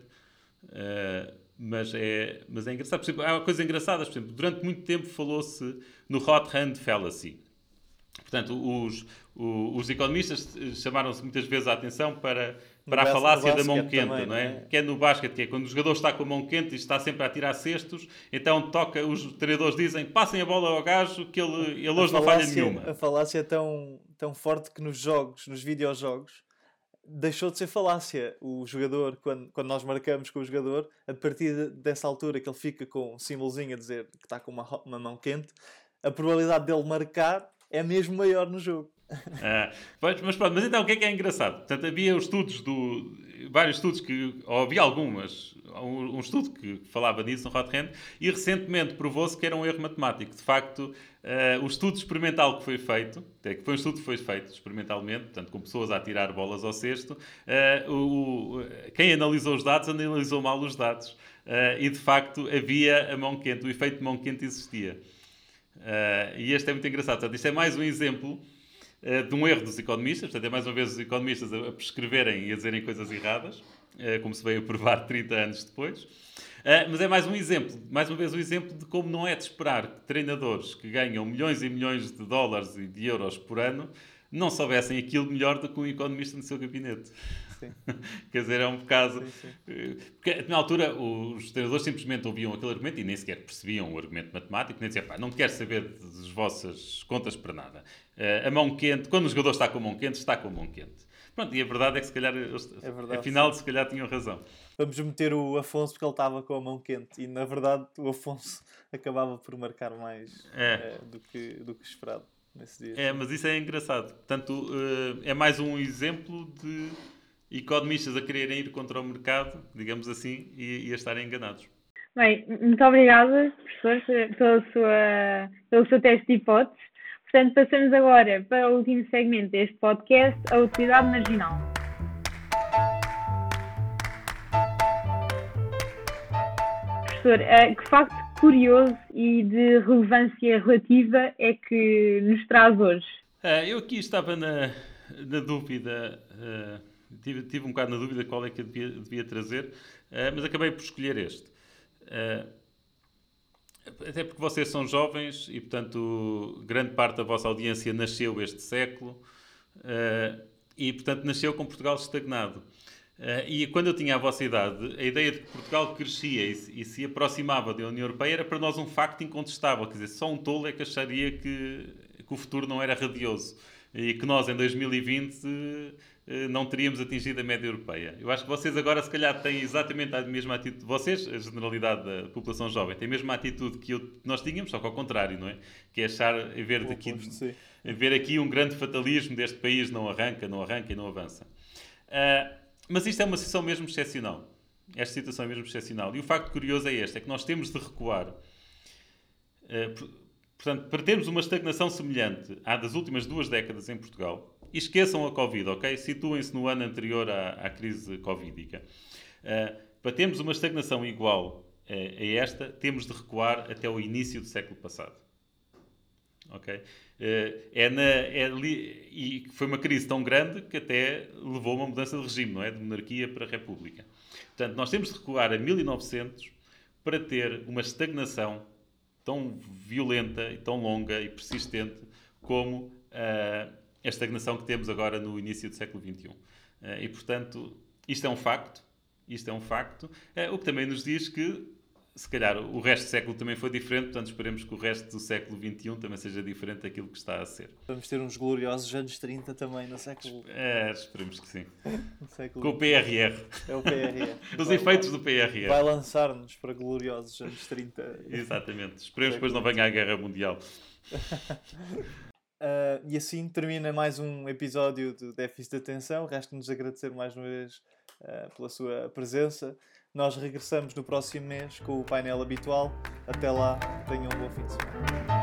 Uh, mas é, mas é engraçado. Por exemplo, há coisas engraçadas. Por exemplo, durante muito tempo falou-se no hot hand fallacy. Portanto, os, os, os economistas chamaram-se muitas vezes a atenção para, para a falácia da mão quente, também, não é? é? Que é no basquete, que é quando o jogador está com a mão quente e está sempre a tirar cestos, então toca, os treinadores dizem, passem a bola ao gajo que ele, ele hoje falácia, não falha nenhuma. A falácia é tão, tão forte que nos jogos, nos videojogos, deixou de ser falácia. O jogador, quando, quando nós marcamos com o jogador, a partir dessa altura que ele fica com um símbolozinho a dizer que está com uma, uma mão quente, a probabilidade dele marcar é mesmo maior no jogo. [LAUGHS] Ah, mas, mas, pronto, mas então o que é que é engraçado? Portanto, havia estudos do. Vários estudos que. ou havia algumas. Um, estudo que falava nisso no Hot Hand e recentemente provou-se que era um erro matemático. De facto, uh, o estudo experimental que foi feito, até que foi um estudo que foi feito experimentalmente, portanto, com pessoas a tirar bolas ao cesto, uh, o, quem analisou os dados analisou mal os dados. Uh, e de facto havia a mão quente, o efeito de mão quente existia. E este é muito engraçado. Portanto, isto é mais um exemplo de um erro dos economistas. Portanto, é mais uma vez os economistas a, prescreverem e a dizerem coisas erradas, uh, como se veio a provar [LAUGHS] 30 anos depois. mas é mais um exemplo, mais uma vez um exemplo de como não é de esperar que treinadores que ganham milhões e milhões de dólares e de euros por ano não soubessem aquilo melhor do que um economista no seu gabinete. [LAUGHS] Quer dizer, é um bocado. Sim, sim. Eh, porque na altura os treinadores simplesmente ouviam aquele argumento e nem sequer percebiam o argumento matemático, nem diziam, pá, não quero saber das vossas contas para nada. Uh, a mão quente, quando o jogador está com a mão quente, está com a mão quente. Pronto, e a verdade é que se calhar, é verdade, afinal, sim. se calhar tinham razão. Vamos meter o Afonso porque ele estava com a mão quente e na verdade o Afonso [LAUGHS] acabava por marcar mais é. é, do, que, do que esperado. Nesse dia. É, mas isso é engraçado. Portanto, uh, é mais um exemplo de economistas a quererem ir contra o mercado, digamos assim, e, e a estarem enganados. Bem, muito obrigada, professor, pela sua, pelo seu teste de hipóteses. Portanto, passamos agora para o último segmento deste podcast, a utilidade marginal. Professor, eh, que facto curioso e de relevância relativa é que nos traz hoje? Uh, eu aqui estava na, na dúvida uh, tive, tive um bocado na dúvida qual é que eu devia, devia trazer, uh, mas acabei por escolher este. Uh, até porque vocês são jovens e, portanto, grande parte da vossa audiência nasceu este século uh, e, portanto, nasceu com Portugal estagnado. Uh, e quando eu tinha a vossa idade, a ideia de que Portugal crescia e e se, aproximava da União Europeia era para nós um facto incontestável. Quer dizer, só um tolo é que acharia que, que o futuro não era radioso e que nós, em 2020, eh, não teríamos atingido a média europeia. Eu acho que vocês agora, se calhar, têm exatamente a mesma atitude. Vocês, a generalidade da população jovem, têm a mesma atitude que, eu, nós tínhamos, só que ao contrário, não é? Que é achar, ver, daqui, ver aqui um grande fatalismo deste país não arranca, não arranca e não avança. Uh, mas isto é uma situação mesmo excepcional. Esta situação é mesmo excepcional. E o facto curioso é este: é que nós temos de recuar. Uh, portanto, para termos uma estagnação semelhante à das últimas duas décadas em Portugal, esqueçam a Covid, ok? Situem-se no ano anterior à, à crise Covidica. Uh, para termos uma estagnação igual a, a esta, temos de recuar até o início do século passado. Ok? Uh, é na, é li, e foi uma crise tão grande que até levou a uma mudança de regime, não é? De monarquia para república. Portanto, nós temos de recuar a 1900 para ter uma estagnação tão violenta e tão longa e persistente como uh, a estagnação que temos agora no início do século XXI. Eh, e, portanto, isto é um facto. Isto é um facto. Eh, o que também nos diz que se calhar o resto do século também foi diferente, portanto esperemos que o resto do século XXI também seja diferente daquilo que está a ser. Vamos ter uns gloriosos anos 30 também no século. É, esperemos que sim. [LAUGHS] Com o PRR. É o PRR. [LAUGHS] Os Vai- efeitos do PRR. Vai lançar-nos para gloriosos anos 30. [LAUGHS] Exatamente. Esperemos que depois não venha a Guerra Mundial. Ah, e assim termina mais um episódio do Déficit de Atenção. Resta-nos agradecer mais uma vez ah, pela sua presença. Nós regressamos no próximo mês com o painel habitual. Até lá, tenham um bom fim de semana.